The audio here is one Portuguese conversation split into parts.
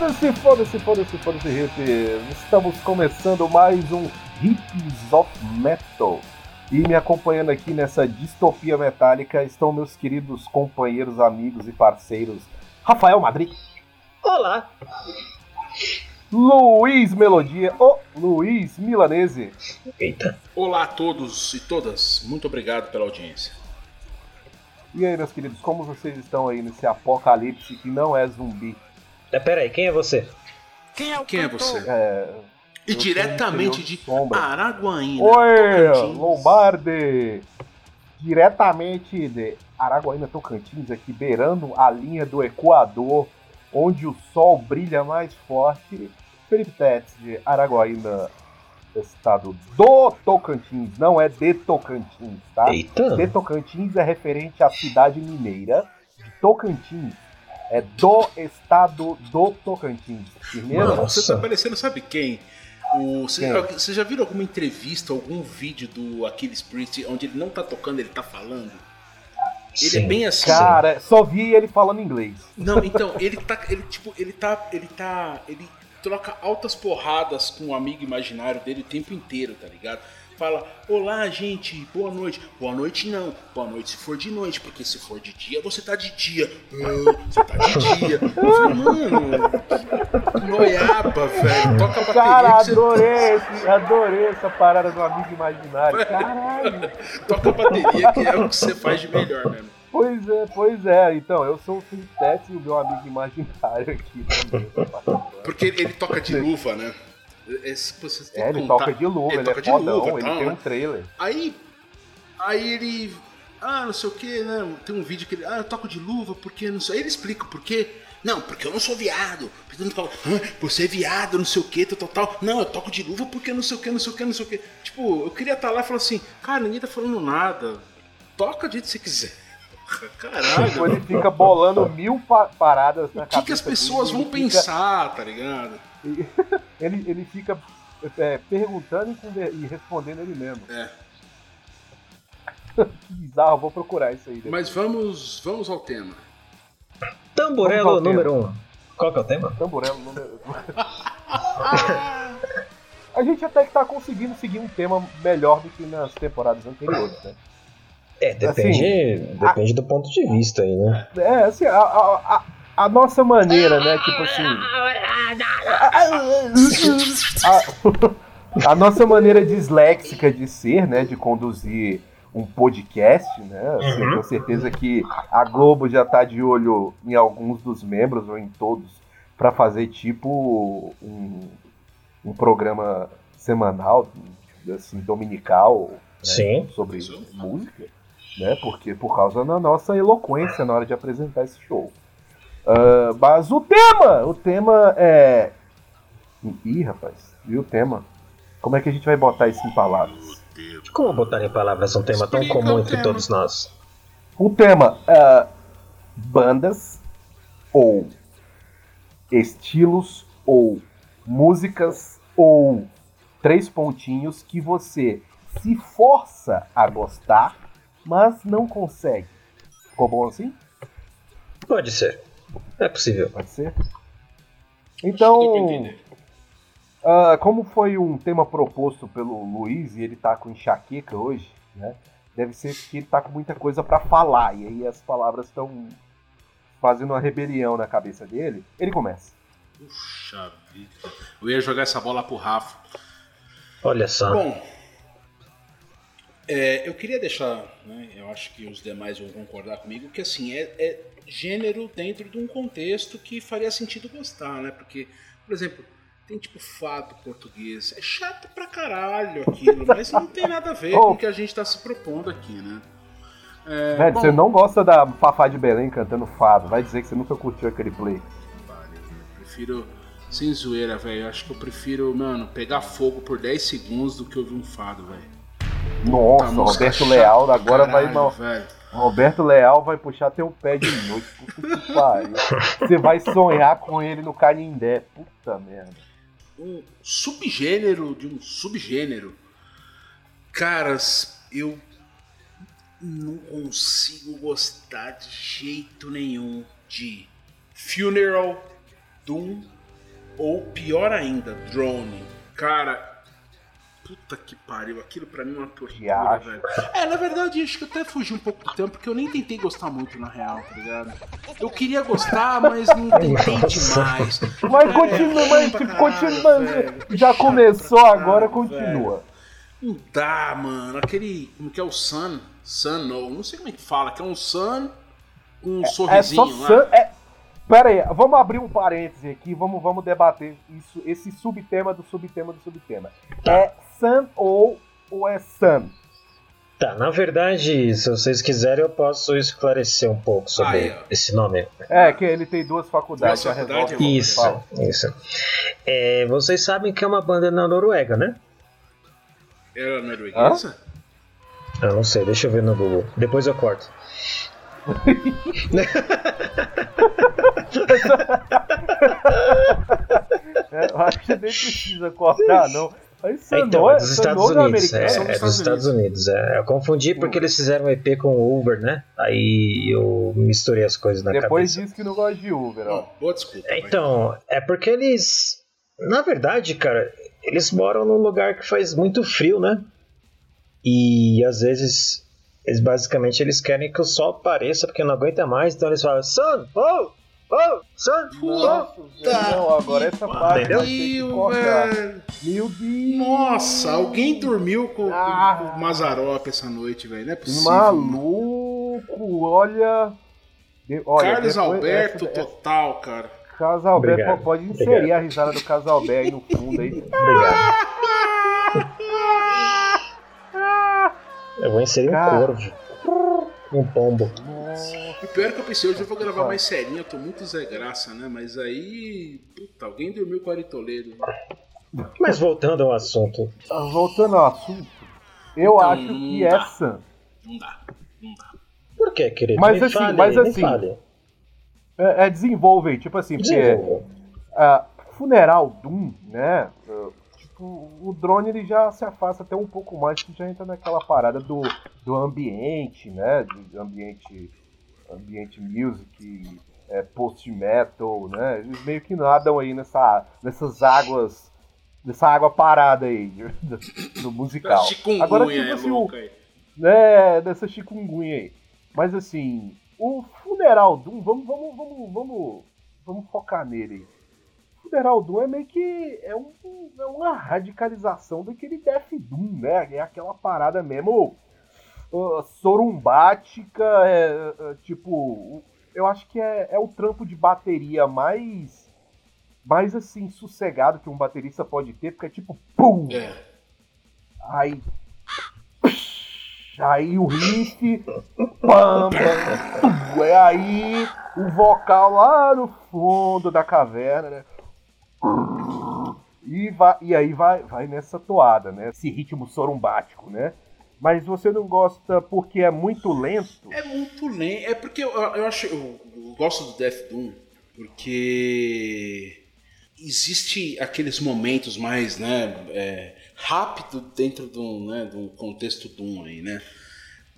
Foda-se, foda-se, foda-se, foda-se, hippies! Estamos começando mais um Hippies of Metal. E me acompanhando aqui nessa distopia metálica estão meus queridos companheiros, amigos e parceiros Rafael Madrid. Olá! Luiz Melodia, o Luiz Milanese. Eita! Olá a todos e todas, muito obrigado pela audiência. E aí, meus queridos, como vocês estão aí nesse apocalipse que não é zumbi? É, pera aí, quem é você? Quem é, Quem é você? É, E eu diretamente de sombra. Araguaína. Oi, Tocantins. Lombardi! Diretamente de Araguaína, Tocantins, aqui beirando a linha do Equador, onde o sol brilha mais forte. Felipe Tets, de Araguaína, estado do Tocantins, não é de Tocantins, tá? Eita! De Tocantins é referente à cidade mineira. De Tocantins é do estado do Tocantins. Mano, Nossa. você tá parecendo, sabe quem? O, você, Quem? você já viu alguma entrevista, algum vídeo do Aquiles Priest onde ele não tá tocando, ele tá falando? Ele é Sim. bem assim. Cara, só vi ele falando inglês. Não, então, ele tá. Ele, tipo, ele tá. Ele tá. Ele troca altas porradas com o amigo imaginário dele o tempo inteiro, tá ligado? Fala, olá gente, boa noite. Boa noite não. Boa noite se for de noite, porque se for de dia, você tá de dia. Ah, você tá de dia. Falei, mano, que noiaba, velho. Toca bateria Cara, adorei, esse- adorei essa parada do amigo imaginário. Caralho. toca a bateria que é o que você faz de melhor mesmo. Pois é, pois é. Então, eu sou o Tets e o meu amigo imaginário aqui também. Porque ele, ele toca de luva, né? Esse, É, que ele contar- toca de luva, ele, toca é de fodão, luva, ele tal, tem um trailer. Aí, aí ele, ah, não sei o que, né? Tem um vídeo que ele, ah, eu toco de luva porque não sei. Aí ele explica por quê. Não, porque eu não sou viado. Porque eu não toco- "Hã? você é viado, não sei o que, tal, tal. Não, eu toco de luva porque não sei o que, não sei o que, não sei o que. Tipo, eu queria estar lá e falar assim, cara, ninguém tá falando nada. Toca do jeito que você quiser. Caralho. Ele fica bolando mil pa- paradas na O cabeça que, que as pessoas vão ele fica- pensar, tá ligado? Ele, ele fica é, perguntando e, conver- e respondendo ele mesmo. É. Que bizarro, vou procurar isso aí. depois. Mas vamos, vamos ao tema. Tamborelo ao número 1. Um. Qual que é o tema? Tamborelo número. A gente até que tá conseguindo seguir um tema melhor do que nas temporadas anteriores, né? É, depende, depende do ponto de vista aí, né? É, assim, a, a, a, a nossa maneira, né? Tipo assim. A, a nossa maneira disléxica de ser, né? De conduzir um podcast, né? assim, eu tenho certeza que a Globo já tá de olho em alguns dos membros, ou em todos, para fazer tipo um, um programa semanal, assim, dominical, né, Sim. sobre Isso. música, né? Porque por causa da nossa eloquência na hora de apresentar esse show. Ah, mas o tema, o tema é. Ih, rapaz, e o tema? Como é que a gente vai botar isso em palavras? Como botar em palavras um tema tão Explica comum entre tema. todos nós? O tema é bandas ou estilos ou músicas ou três pontinhos que você se força a gostar, mas não consegue. Ficou bom assim? Pode ser. É possível. Pode ser? Então, ah, como foi um tema proposto pelo Luiz e ele tá com enxaqueca hoje, né? Deve ser que ele tá com muita coisa pra falar e aí as palavras estão fazendo uma rebelião na cabeça dele. Ele começa. Puxa vida. Eu ia jogar essa bola pro Rafa. Olha só. Bom, é, eu queria deixar, né, eu acho que os demais vão concordar comigo, que assim, é, é gênero dentro de um contexto que faria sentido gostar, né? Porque, por exemplo, tem tipo fado português. É chato pra caralho aquilo, mas não tem nada a ver Oh. com o que a gente tá se propondo aqui, né? É, bom, você não gosta da Fafá de Belém cantando fado, vai dizer que você nunca curtiu aquele play. Vale, eu prefiro, sem zoeira, velho, acho que eu prefiro, mano, pegar fogo por 10 segundos do que ouvir um fado, velho. Nossa, Roberto Leal agora vai caralho, mal. velho. Roberto Leal vai puxar teu pé de noite. Puta que pariu. Você vai sonhar com ele no Canindé. Puta merda. Um subgênero de um subgênero. Caras, eu não consigo gostar de jeito nenhum de Funeral, Doom ou pior ainda, Drone. Cara, puta que pariu, aquilo pra mim é uma tortura, velho. É, na verdade, acho que até fugi um pouco do tempo, porque eu nem tentei gostar muito na real, tá ligado? Eu queria gostar, mas não tentei demais. Mas É, continua, ruim mas tipo, continua. Já começou, agora continua. Não dá, mano. Aquele. Como que é o Sun? Sun, não. Não sei como é que fala, que é um Sun com um É sorrisinho só lá. san... é... Pera aí, vamos abrir um parêntese aqui, vamos, vamos debater isso, esse subtema do subtema do subtema. É Sun ou, ou é Sun? Tá, na verdade, se vocês quiserem, eu posso esclarecer um pouco sobre Aí, ó. esse nome. É, que ele tem duas faculdades, Duas já faculdades, resolve. Isso, Fala. isso. É, vocês sabem que é uma banda na Noruega, né? Era norueguesa? Eu não sei, deixa eu ver no Google. Depois eu corto. É, eu acho que você nem precisa cortar, não. Mas Sun então, é é, dos Estados é Unidos. É, é dos dos Estados Unidos. É. Eu confundi porque eles fizeram um EP com o Uber, né? Aí eu misturei as coisas na Depois cabeça. diz que não gosta de Uber, ó. Ó, boa desculpa. vai. Então, é porque eles. Na verdade, cara, eles moram num lugar que faz muito frio, né? E às vezes, eles basicamente eles querem que o sol apareça porque não aguenta mais, então eles falam: Sun! Oh! Oh! Nossa, não, agora essa parte cortar. velho. Meu Deus! Nossa, alguém dormiu com, Ah. com o Mazarop essa noite, velho. Não é possível. Maluco, olha. De- olha Carlos depois- Alberto essa- total, cara. Carlos Alberto Obrigado, pode inserir obrigado. a risada do Carlos Alberto aí no fundo aí. Obrigado. Eu vou inserir um Cara. corvo. Um pombo. O pior que eu pensei, hoje eu vou gravar mais serinho, eu tô muito Zé Graça, né? Mas aí. Puta, alguém dormiu com o Ari Toledo. Mas voltando ao assunto. Ah, Voltando ao assunto, eu Então, acho que dá. essa Não dá, não dá. Por que, querido? Mas Me assim, fale, mas assim, fale. é, é desenvolve, tipo assim, porque ah, Funeral Doom, né? O drone ele já se afasta até um pouco mais, que já entra naquela parada do, do ambiente, né? De ambiente, ambiente music, é, post metal, né? Eles meio que nadam aí nessa, nessas águas, nessa água parada aí do, do musical. Agora, tipo é assim, o, né, dessa chikungunya aí. Mas assim, o Funeral Doom, vamos, vamos, vamos, vamos, vamos focar nele. aí. Funeral Doom é meio que é, um, é uma radicalização daquele Death Doom, né? É aquela parada mesmo uh, sorumbática, é, é, tipo, eu acho que é, é o trampo de bateria mais mais assim sossegado que um baterista pode ter, porque é tipo, pum, É. Aí. Aí o riff. Pam, pam, é aí o vocal lá no fundo da caverna, né? E, vai, e aí vai, vai nessa toada, né? Esse ritmo sorumbático, né? Mas você não gosta porque é muito lento? É muito lento. É porque eu, eu acho. Eu, eu gosto do Death Doom porque existe aqueles momentos mais, né, é, rápido dentro de um, né, um contexto Doom aí, né?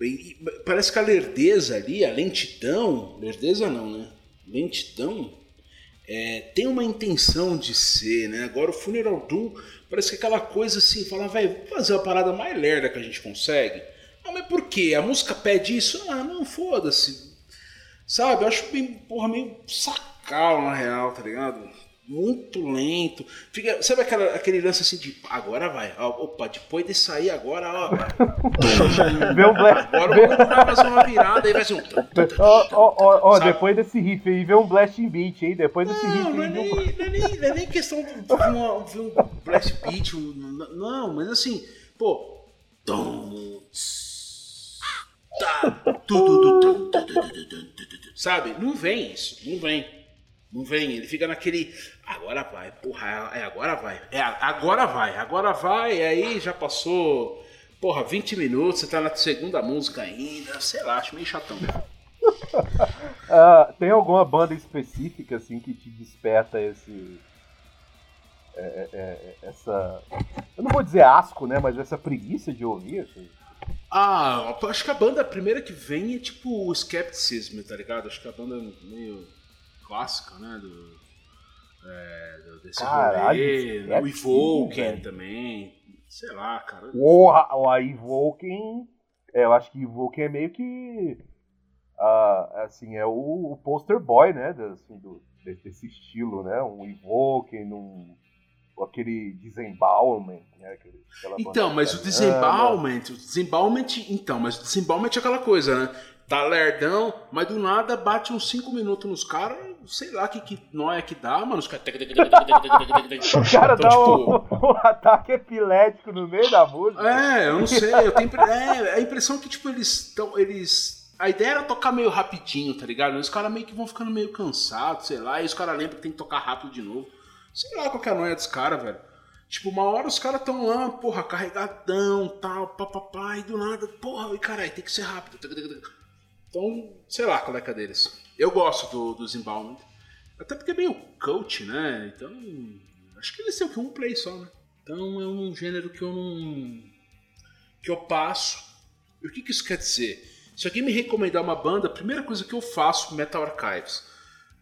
E parece que a lerdeza ali, a lentidão, lerdeza não, né? Lentidão é, tem uma intenção de ser, né? Agora o Funeral Doom parece que aquela coisa assim, falar, velho, vamos fazer a parada mais lerda que a gente consegue. Ah, mas por quê? A música pede isso? Ah, não, foda-se. Sabe? Eu acho bem, porra, meio sacal na real, tá ligado? Muito lento. Fica, sabe aquela, aquele lance assim de agora vai. opa, depois de sair agora, ó. Vê o Black. Agora o mundo vai fazer uma virada e vai ser um. Ó, ó, ó, depois desse riff aí, vê um Blasting Beat aí, depois desse riff Não, não é, aí. nem, um- não, é nem, não é nem questão de ver, uma, ver um blast beat, um- não, mas assim, pô. Tá, tudo, Sabe? Não vem isso, não vem. Não vem, ele fica naquele. Agora vai, porra, é agora vai. É, agora vai, agora vai, e aí já passou porra, 20 minutos, você tá na segunda música ainda, sei lá, acho meio chatão. uh, tem alguma banda específica assim que te desperta esse. É, é, é, essa. Eu não vou dizer asco, né? Mas essa preguiça de ouvir. Assim. Ah, acho que a banda primeira que vem é tipo o Skepticism, tá ligado? Acho que a banda é meio clássica, né? Do, é, desse Caralho, rolê. O Evoken também. Sei lá, cara. Porra, o Evoken. É, eu acho que Evoken é meio que. Uh, assim, é o, o poster boy, né? Assim, do, desse estilo, né? Um Evoken, um aquele disembowelment, né? Aquele, então, mas o disembowelment, o disembowelment, então, mas o disembowelment é aquela coisa, né? Tá lerdão, mas do nada bate uns 5 minutos nos caras, sei lá que, que nóia que dá, mano. Os caras. o cara então, dá tipo... um, um, ataque epilético no meio da música. É, eu não sei. Eu tenho é, a impressão que, tipo, eles estão. Eles... A ideia era tocar meio rapidinho, tá ligado? Os caras meio que vão ficando meio cansados, sei lá, e os caras lembram que tem que tocar rápido de novo. Sei lá qual que é a noia dos caras, velho. Tipo, uma hora os caras tão lá, porra, carregadão, tal, papapá, e do nada, porra, e caralho, tem que ser rápido. Então, sei lá qual é a é deles. Eu gosto do, do. Até porque é meio coach, né? Então, acho que eles têm o que um play só, né? Então é um gênero que eu não. que eu passo. E o que, que isso quer dizer? Se alguém me recomendar uma banda, a primeira coisa que eu faço Metal Archives.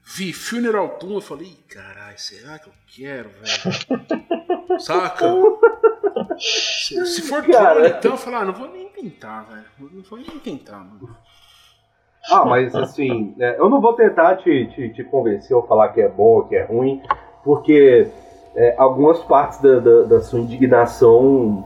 Vi Funeral Doom, eu falei, caralho, será que eu quero, velho? Saca? Se, se for Cara... então eu falo, ah, não vou nem tentar, velho. Não vou nem tentar, mano. Ah, mas assim, é, eu não vou tentar te, te, te, convencer ou falar que é bom ou que é ruim, porque é, algumas partes da, da, da sua indignação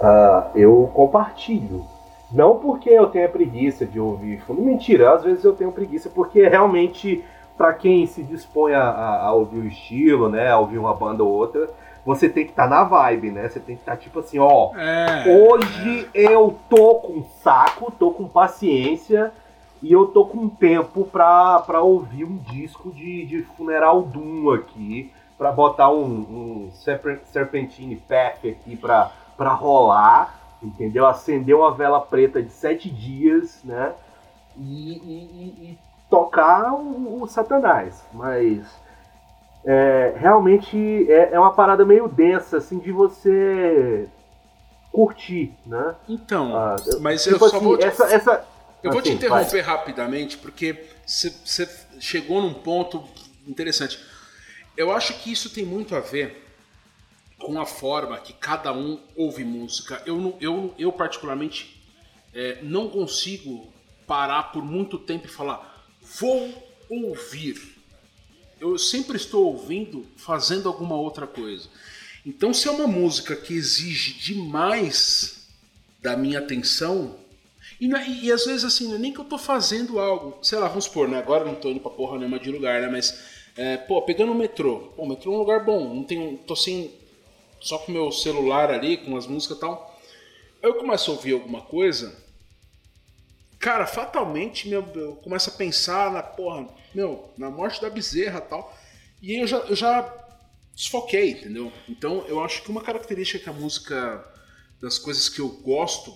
uh, eu compartilho. Não porque eu tenha preguiça de ouvir fundo. Mentira, às vezes eu tenho preguiça porque realmente, para quem se dispõe a, a, ouvir o estilo, né, a ouvir uma banda ou outra, você tem que estar tá na vibe, né? Você tem que estar tá, tipo assim, ó, é, hoje é. eu tô com saco, tô com paciência e eu tô com tempo pra, pra ouvir um disco de, de Funeral Doom aqui, pra botar um, um Serpentine Path aqui pra, pra rolar, entendeu? Acender uma vela preta de sete dias, né? E, e, e tocar o, o, Satanás. Mas é, realmente é, é uma parada meio densa, assim, de você curtir, né? Então, ah, mas tipo eu só assim, vou... Essa, essa, eu vou te assim, interromper vai. rapidamente, porque você chegou num ponto interessante. Eu acho que isso tem muito a ver com a forma que cada um ouve música. Eu, eu, eu particularmente, é, não consigo parar por muito tempo e falar, vou ouvir. Eu sempre estou ouvindo fazendo alguma outra coisa. Então, se é uma música que exige demais da minha atenção, e, é, e, e, às vezes, assim, é nem que eu tô fazendo algo, sei lá, vamos supor, né? Agora não tô indo pra porra nenhuma de lugar, né? Mas, é, pô, pegando o metrô. Pô, o metrô é um lugar bom, não tenho, tô sem. só com meu celular ali, com as músicas e tal. Eu começo a ouvir alguma coisa, cara, fatalmente meu, eu começo a pensar na porra, meu, na morte da bezerra tal. E aí eu já, eu já desfoquei, entendeu? Então eu acho que uma característica que a música, das coisas que eu gosto,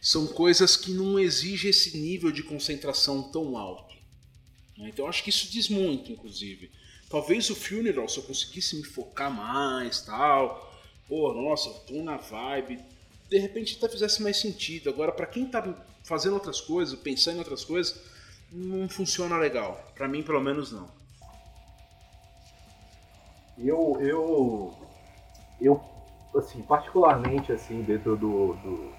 são coisas que não exigem esse nível de concentração tão alto. Né? Então acho que isso diz muito, inclusive. Talvez o funeral, se eu conseguisse me focar mais, tal, pô, nossa, tô na vibe, de repente até fizesse mais sentido. Agora, para quem tá fazendo outras coisas, pensando em outras coisas, não funciona legal. Para mim, pelo menos, não. Eu, eu, eu, assim, particularmente, assim, dentro do, do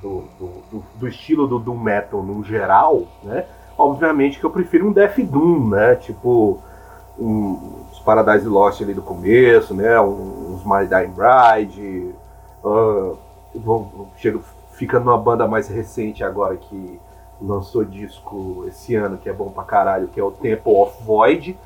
do, do, do, estilo do Doom Metal no geral, né? Obviamente que eu prefiro um Death Doom, né? Tipo um, os Paradise Lost ali do começo, né? Uns My Dying Bride. Uh, vou, chego, fica numa banda mais recente agora que lançou disco esse ano, que é bom pra caralho, que é o Temple of Void.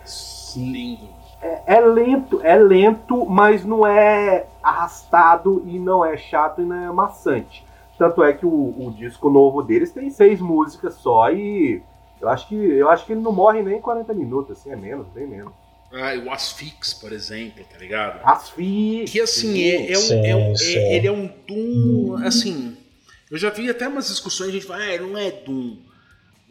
Lindo. É, é, lento, é lento, mas não é arrastado e não é chato e não é maçante. Tanto é que o, o, disco novo deles tem seis músicas só e eu acho que eu acho que ele não morre nem em 40 minutos, assim, é menos, bem menos. Ah, o Asfix, por exemplo, tá ligado? Asfix! Que assim, é, é um, Sim, é um- sim. é- ele é um Doom, assim. Eu já vi até umas discussões, a gente fala, ah, não é Doom.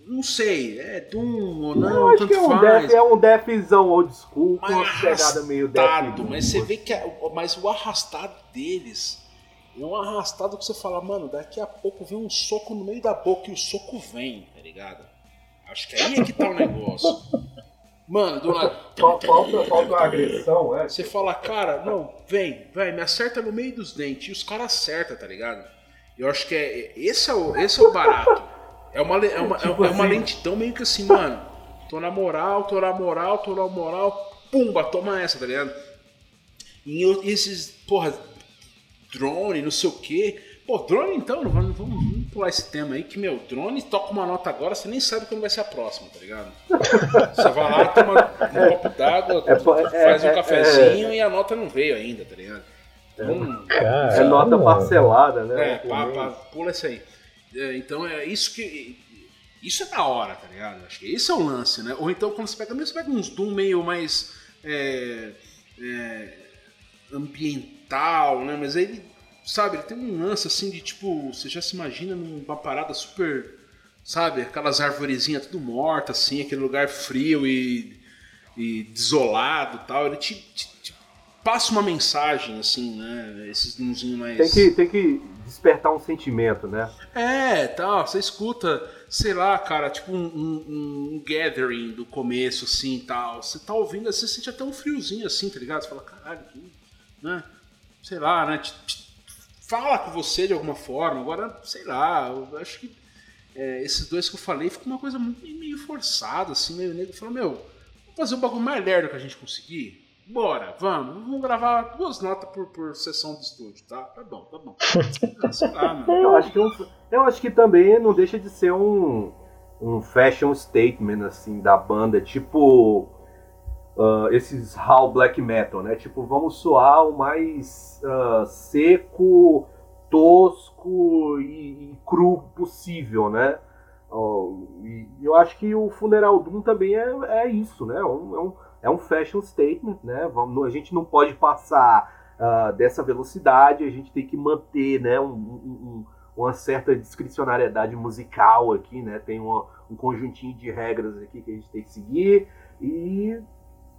Não sei, é Doom ou não, eu acho tanto que é um, faz. def, é um defzão old school com uma Mas pegada meio def. arrastado, mas você vê que a- mas o arrastado deles é um arrastado que você fala, mano, daqui a pouco vem um soco no meio da boca e o soco vem, tá ligado? Acho que aí é que tá o negócio. Mano, do nada. Falta, falta uma agressão, é? Você fala, cara, não, vem, vai, me acerta no meio dos dentes. E os caras acertam, tá ligado? Eu acho que é. Esse é o, esse é o barato. É uma, é, uma, é Tipo uma assim. lentidão meio que assim, mano. Tô na moral, tô na moral, tô na moral. Pumba, toma essa, tá ligado? E esses, porra, drone, não sei o quê. Pô, drone então, vamos, vamos- pular esse tema aí, que, meu, drone toca uma nota agora, você nem sabe quando vai ser a próxima, tá ligado? Você vai lá, toma um copo d'água, É, é, faz um é, cafezinho e a nota não veio ainda, tá ligado? Cara, É nota parcelada, né? é, pá, pá, pula isso aí. É, então é isso que. Isso é da hora, tá ligado? Acho que esse é o lance, né? Ou então quando você pega, mesmo você pega uns Doom meio mais é, é, ambiental, né? Mas aí ele, sabe, ele tem um lance assim de tipo, você já se imagina numa parada super, sabe, aquelas arvorezinhas tudo mortas, assim, aquele lugar frio e, e desolado e tal. Ele te, te- te passa uma mensagem, assim, né? Esses Doomzinhos mais. Tem que, tem que despertar um sentimento, né? É, tal, você escuta, sei lá, cara, tipo um, um- um gathering do começo, assim, tal. Você tá ouvindo, você sente até um friozinho, assim, tá ligado? Você fala, caralho, que, né? Sei lá, né? Te- te- fala com você de alguma forma. Agora, sei lá, eu acho que é, esses dois que eu falei ficou uma coisa muito- meio forçada, assim, meio negro. Falou, meu, vamos fazer o bagulho mais lerdo que a gente conseguir? Bora, vamos. Vamos gravar duas notas por, por sessão de estúdio, tá? Tá bom, tá bom. Ah, sei lá, mano. Eu acho que, um- eu acho que também não deixa de ser um, um fashion statement, assim, da banda. Tipo, ah, esses how black metal, né? Tipo, vamos soar o mais ah, seco, tosco e, e cru possível, né? Ó, e eu acho que o Funeral Doom também é, é isso, né? É um, é um, é um fashion statement, né? Vamos, a gente não pode passar ah, dessa velocidade, a gente tem que manter, né? um- um- um- uma certa discricionariedade musical aqui, né? Tem uma- um conjuntinho de regras aqui que a gente tem que seguir e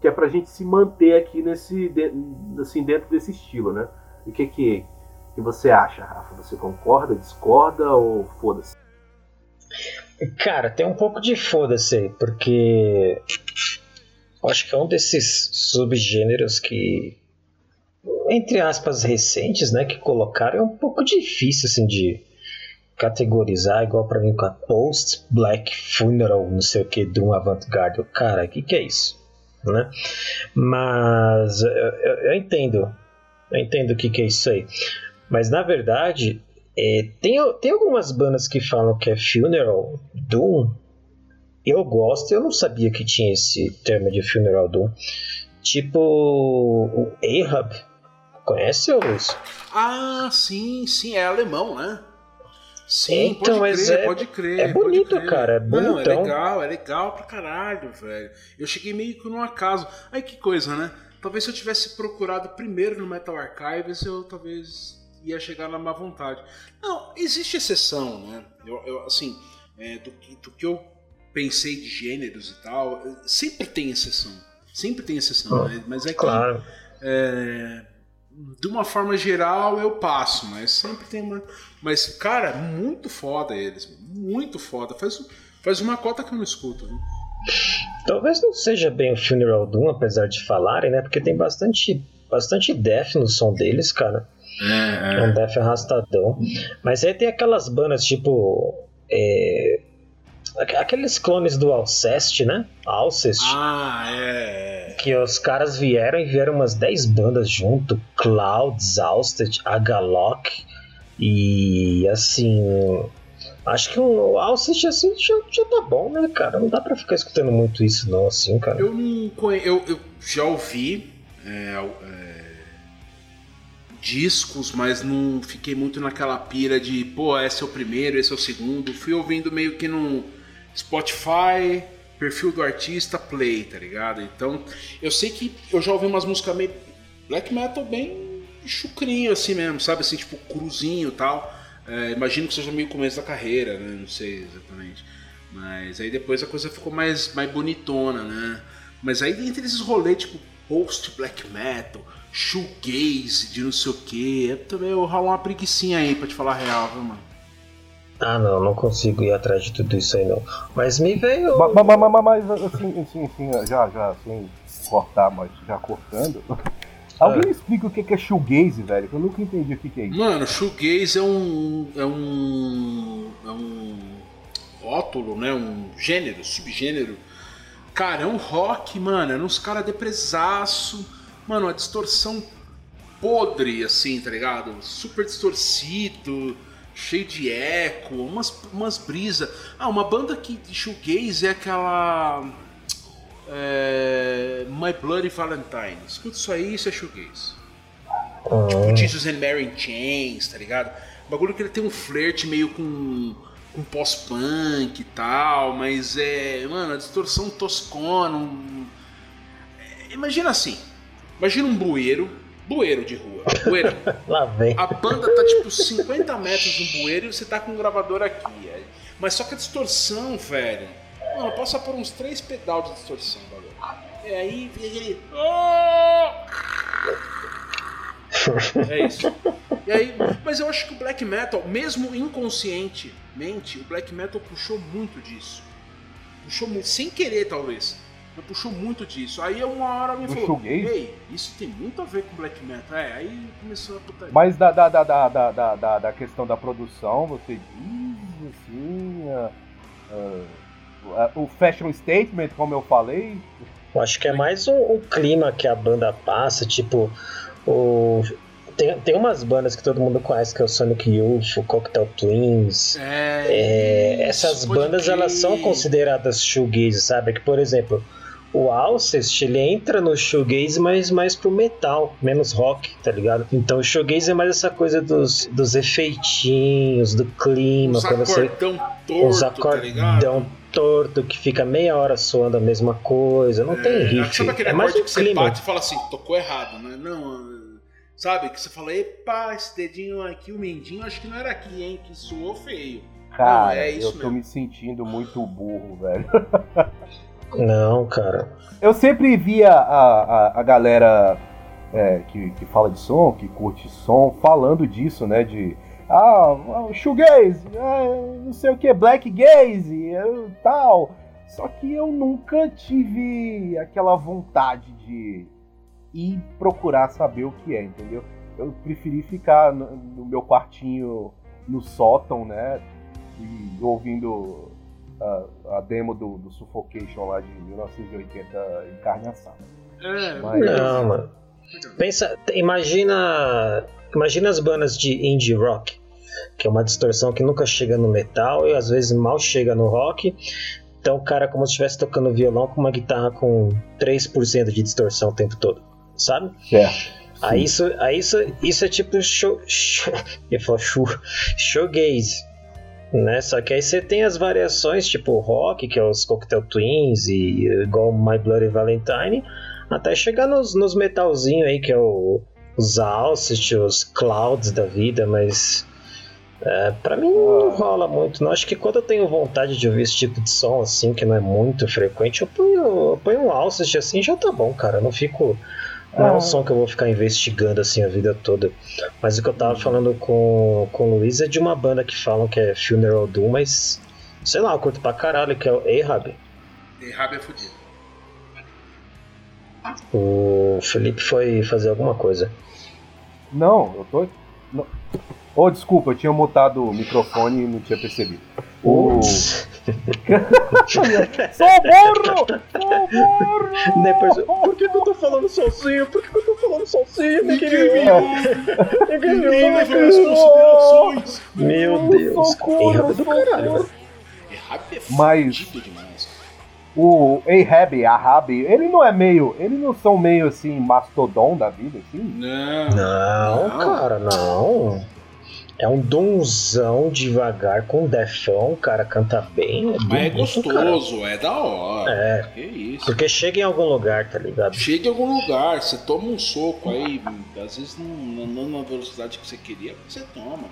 que é pra gente se manter aqui nesse de- assim dentro desse estilo, né? E o que que, que você acha, Rafa? Você concorda, discorda ou foda-se? Cara, tem um pouco de foda-se aí, porque acho que é um desses subgêneros que, entre aspas, recentes, né, que colocaram é um pouco difícil, assim, de categorizar, igual pra mim com a Post Black Funeral, não sei o que, Doom Avant-Garde. Eu, Cara, o que que é isso? Né? Mas eu, eu- eu entendo, eu entendo o que que é isso aí. Mas na verdade, é, tem, tem algumas bandas que falam que é Funeral Doom. Eu gosto, eu não sabia que tinha esse termo de Funeral Doom. Tipo o Ahab. Conhece, ô Luiz? Ah, sim, sim, é alemão, né? Sim, Então, pode crer, é- pode crer. é bonito, crer. cara, é Não, é bonitão. legal, é legal pra caralho, velho. Eu cheguei meio que num acaso. Aí que coisa, né? Talvez se eu tivesse procurado primeiro no Metal Archives, eu talvez ia chegar na má vontade. Não, existe exceção, né? Eu, eu, assim, é, do, que, do que eu pensei de gêneros e tal, sempre tem exceção. Sempre tem exceção, Ah, né? Mas é que Claro. é, de uma forma geral eu passo, mas sempre tem uma. Mas, cara, muito foda eles. Muito foda. Faz, faz uma cota que eu não escuto. Viu? Talvez não seja bem o Funeral Doom, apesar de falarem, né? Porque tem bastante, bastante death no som deles, cara. É um death arrastadão. Mas aí tem aquelas bandas tipo. é, aqu- aqueles clones do Alcest, né? Alcest. Ah, é. é. Que os caras vieram e vieram umas 10 bandas junto. Cloud, Exhausted, Agalok. E assim. Acho que o Alcest assim já, já tá bom, né, cara? Não dá pra ficar escutando muito isso, não, assim, cara. Eu não eu, eu já ouvi é, é, discos, mas não fiquei muito naquela pira de, pô, esse é o primeiro, esse é o segundo. Fui ouvindo meio que no Spotify, perfil do artista, play, tá ligado? Então, eu sei que eu já ouvi umas músicas meio black metal bem chucrinho assim mesmo, sabe? Assim, tipo, cruzinho e tal. É, imagino que seja meio começo da carreira, né? Não sei exatamente. Mas aí depois a coisa ficou mais, mais bonitona, né? Mas aí entre esses rolês, tipo, post black metal, shoegaze, de não sei o que, é também eu ralo uma preguiçinha aí, pra te falar a real, viu, mano? Ah, não, não consigo ir atrás de tudo isso aí, não. Mas me veio. Mas, mas, mas, mas assim, assim, assim, já, já, assim, cortar, mas já cortando. Alguém me explica o que é shoegaze, velho? Eu nunca entendi o que é isso. Mano, shoegaze é um. é um. é um rótulo, né? Um gênero, subgênero. Cara, é um rock, mano. É uns caras depresaço. Mano, uma distorção podre, assim, tá ligado? Super distorcido, cheio de eco, umas, umas brisas. Ah, uma banda que de shoegaze é aquela. É, My Bloody Valentine. Escuta isso aí, isso é shoegaze. Tipo Jesus and Mary in Chains, tá ligado? O bagulho que ele tem um flerte meio com, com pós-punk e tal, mas é. Mano, a distorção toscona. Um... é, Imagina assim. Imagina um bueiro. Bueiro de rua. Bueiro. Lá vem. A banda tá tipo 50 metros no bueiro e você tá com um gravador aqui. é. Mas só que a distorção, velho. Mano, passa por uns três pedal de distorção, bagulho. E aí vem aquele. É isso. E aí, mas eu acho que o black metal, mesmo inconscientemente, o black metal puxou muito disso. Puxou muito, sem querer talvez. Mas puxou muito disso. Aí uma hora me falou? Ei, isso tem muito a ver com black metal. É, aí começou a putaria. Mas da, da, da, da, da, da, da, questão da produção, você diz assim. ah, ah, o fashion statement, como eu falei. Eu acho que é mais o, o clima que a banda passa, tipo, o. Tem, tem umas bandas que todo mundo conhece, que é o Sonic Youth, o Cocktail Twins. É, É, essas bandas elas são consideradas shoegaze, sabe? Que por exemplo, o Alcest ele entra no shoegaze, mas mais pro metal, menos rock, tá ligado? Então o shoegaze é mais essa coisa dos, dos efeitinhos, do clima, você acordão uns torto, tá ligado? Torto que fica meia hora soando a mesma coisa, não tem É, riff, Sabe aquele é mais acorde o que você clima. bate e fala assim, tocou errado, né? Não, sabe? Que você fala, epa, esse dedinho aqui, o mendinho, acho que não era aqui, hein? Que soou feio. Cara, Não, é isso eu tô mesmo. me sentindo muito burro, velho. Não, cara. Eu sempre via a, a, a galera é, que, que fala de som, que curte som, falando disso, né? De. Ah, shoegaze, ah, não sei o que, black gaze, eh, tal. Só que eu nunca tive aquela vontade de ir procurar saber o que é, entendeu? Eu preferi ficar no, no meu quartinho no sótão, né? E ouvindo a, a demo do, do Suffocation lá de 1980 em carne assada. É, Mas- Não, mano. Pensa, imagina, imagina as bandas de indie rock, que é uma distorção que nunca chega no metal e às vezes mal chega no rock. Então o cara é como se estivesse tocando violão com uma guitarra com 3% de distorção o tempo todo, sabe? Certo. Aí isso, aí isso, isso é tipo show, show, eu falar show, showgaze, né? Só que aí você tem as variações, tipo rock, que é os Cocktail Twins e igual My Bloody Valentine, até chegar nos, nos metalzinhos aí, que é o, os Alcest, os Clouds da vida, mas é, pra mim não rola muito. Não acho que quando eu tenho vontade de ouvir esse tipo de som assim, que não é muito frequente, eu ponho, eu ponho um Alcest assim já tá bom, cara. Eu não fico. Não é um Ah. som que eu vou ficar investigando assim a vida toda. Mas o que eu tava falando com, com o Luiz é de uma banda que falam que é Funeral Doom, mas sei lá, eu curto pra caralho, que é o Ahab. Errado é fudido. O Felipe foi fazer alguma coisa. Não, eu tô. Não. Oh, desculpa, eu tinha mutado o microfone e não tinha percebido. O... Ups. Sou burro! Depois, por que, que eu tô falando sozinho? Por que, que eu tô falando sozinho? Ninguém Ninguém me ouve. Ninguém me Ninguém leva as cara. considerações. Meu Deus. Socorro, é do caralho, socorro. velho. Errado é Mas-. O Ahab, Ahab, ele não é meio. Eles não são meio assim, mastodon da vida, assim? Não. Não, Não. cara, não. É um donzão devagar com defão, cara canta bem. É, Mas é gostoso, cara. é da hora. É. Que isso. Porque chega em algum lugar, tá ligado? Chega em algum lugar, você toma um soco aí, às vezes não, não na velocidade que você queria, você toma.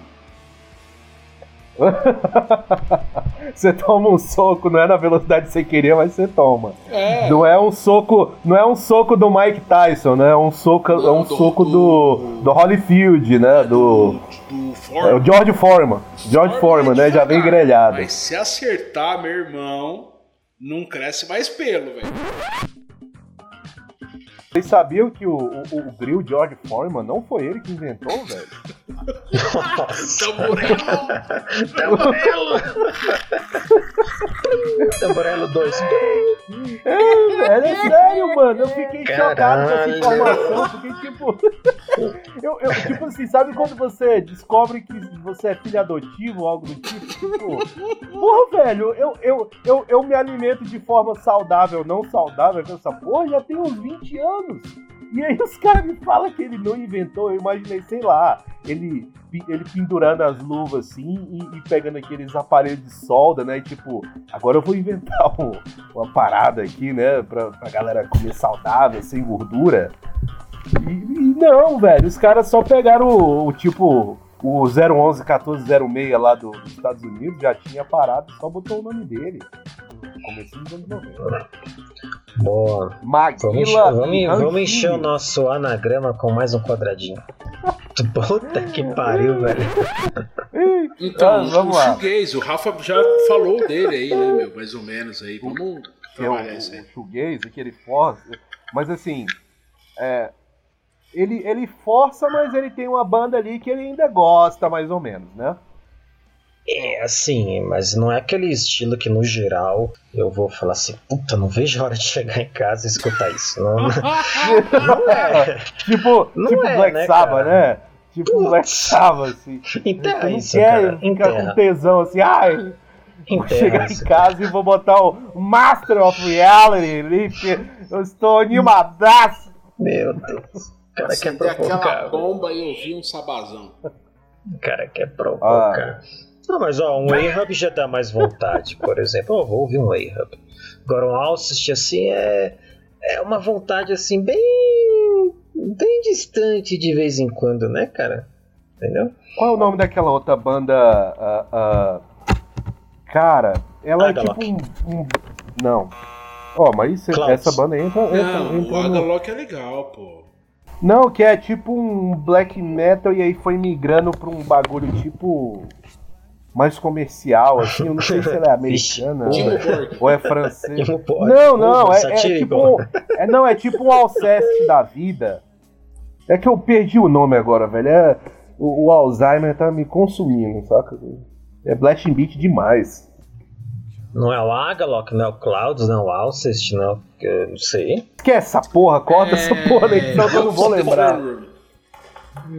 você toma um soco, não é na velocidade que você queria, mas você toma. É. Não é um soco, não é um soco do Mike Tyson, né? É um soco, não, é um do, soco do, do, do Holyfield, né? Do, do, é, o George Foreman. George Foreman, né? Já vem grelhado. Mas se acertar, meu irmão, não cresce mais pelo, velho. Vocês sabiam que o, o, o grill George Foreman não foi ele que inventou, velho? Tamborelo! Tamborelo! Tamborelo 2. É, é sério, mano. Eu fiquei Caralho. chocado com essa informação. Porque, tipo. eu, eu, tipo assim, sabe quando você descobre que você é filho adotivo ou algo do tipo? Tipo, porra, velho, eu, eu, eu, eu me alimento de forma saudável, não saudável com essa porra já tem uns 20 anos. E aí os caras me falam que ele não inventou, eu imaginei, sei lá, ele, ele pendurando as luvas assim e, e pegando aqueles aparelhos de solda, né? E tipo, agora eu vou inventar um, uma parada aqui, né? Pra, pra galera comer saudável, sem gordura. E, e não, velho, os caras só pegaram o, o tipo o 011 1406 lá do, dos Estados Unidos já tinha parado, só botou o nome dele. Comecinho dos anos 90. Boa. Maguila vamos, vamos, vamos encher o nosso anagrama com mais um quadradinho. Puta que pariu, velho. Então, ah, vamos o lá. Shoegaze, o Rafa já falou dele aí, né, meu? Mais ou menos aí. Vamos que é o, isso aí. O shoegaze, que ele força. Mas assim, é, ele, ele força, mas ele tem uma banda ali que ele ainda gosta, mais ou menos, né? É, assim, mas não é aquele estilo que no geral eu vou falar assim, puta, não vejo a hora de chegar em casa e escutar isso. Não, não é. tipo, não tipo é, Black né, Sabbath, né? Tipo Putz. Black Sabbath, assim. Enterra não isso, quer ficar com tesão assim, ai, vou chegar em casa e vou botar o Master of Reality ali, porque eu estou animadaço. Meu Deus. O cara quer provocar. aquela bomba e ouvir um sabazão. O cara quer provocar. Ah. Não, mas ó, um A-Hub já dá mais vontade, por exemplo. Eu vou ouvir um A-Hub. Agora um Alcest, assim, é, é uma vontade, assim, bem, bem distante de vez em quando, né, cara? Entendeu? Qual é o nome daquela outra banda? Uh, uh... Cara, ela é tipo um, um... Não. Ó, oh, mas isso, essa banda entra. entra não, entra o Adalock no... é legal, pô. Não, que é tipo um black metal e aí foi migrando pra um bagulho tipo mais comercial, assim. Eu não sei se ela é americana ou, é francês. Não, não, é, é, tipo. É, não, é tipo um Alceste da vida. É que eu perdi o nome agora, velho. É, o, o Alzheimer tá me consumindo, saca? É Blasting Beat demais. Não é o Agalok, não é o Clouds, não é o Alcest, não, eu não sei. Esquece essa porra, corta é... essa porra da edição que eu não vou lembrar.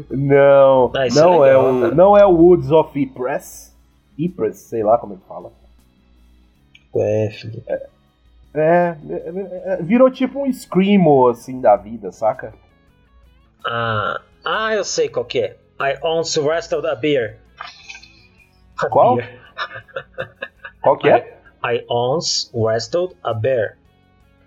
Não, ah, não, é, legal, é o, não é o Woods of Ypres. Ypres, sei lá como é que fala. É, filho. É, é, é, virou tipo um Screamo, assim, da vida, saca? Ah, ah eu sei qual que é. I once wrestled a beer. A qual? Beer. Qual que é? I, I once wrestled a bear.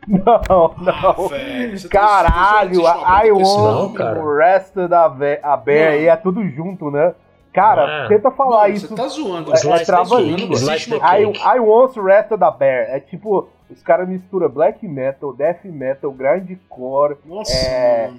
Não, não. Ah, Caralho, I once wrestled a bear, a bear aí é tudo junto, né? Cara, ah. tenta falar isso. Você tá zoando. É, é trava-língua. I, I once wrestled a bear. É tipo, os caras misturam black metal, death metal, grindcore, Nossa, é,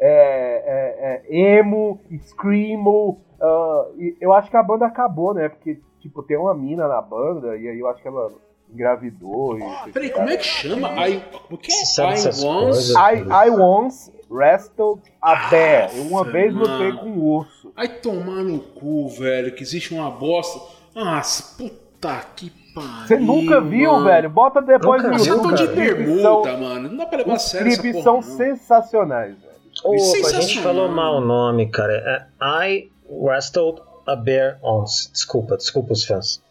é, é, é, emo, screamo. Uh, eu acho que a banda acabou, né? Porque tipo, tem uma mina na banda, e aí eu acho que ela engravidou. E, ah, peraí, como é que chama? I, o que é? I once, I, I once wrestled a bear. Eu uma vez lutei com um urso. Ai, tomar no cu, velho, que existe uma bosta. Nossa, puta que pariu. Você nunca viu, mano. velho? Bota depois no YouTube. Vocês de permuta, mano. Não dá pra levar a sério essa porra, são sensacionais, velho. Opa, a gente falou mal o nome, cara. É I wrestled a Bear Once. Desculpa, desculpa os fãs.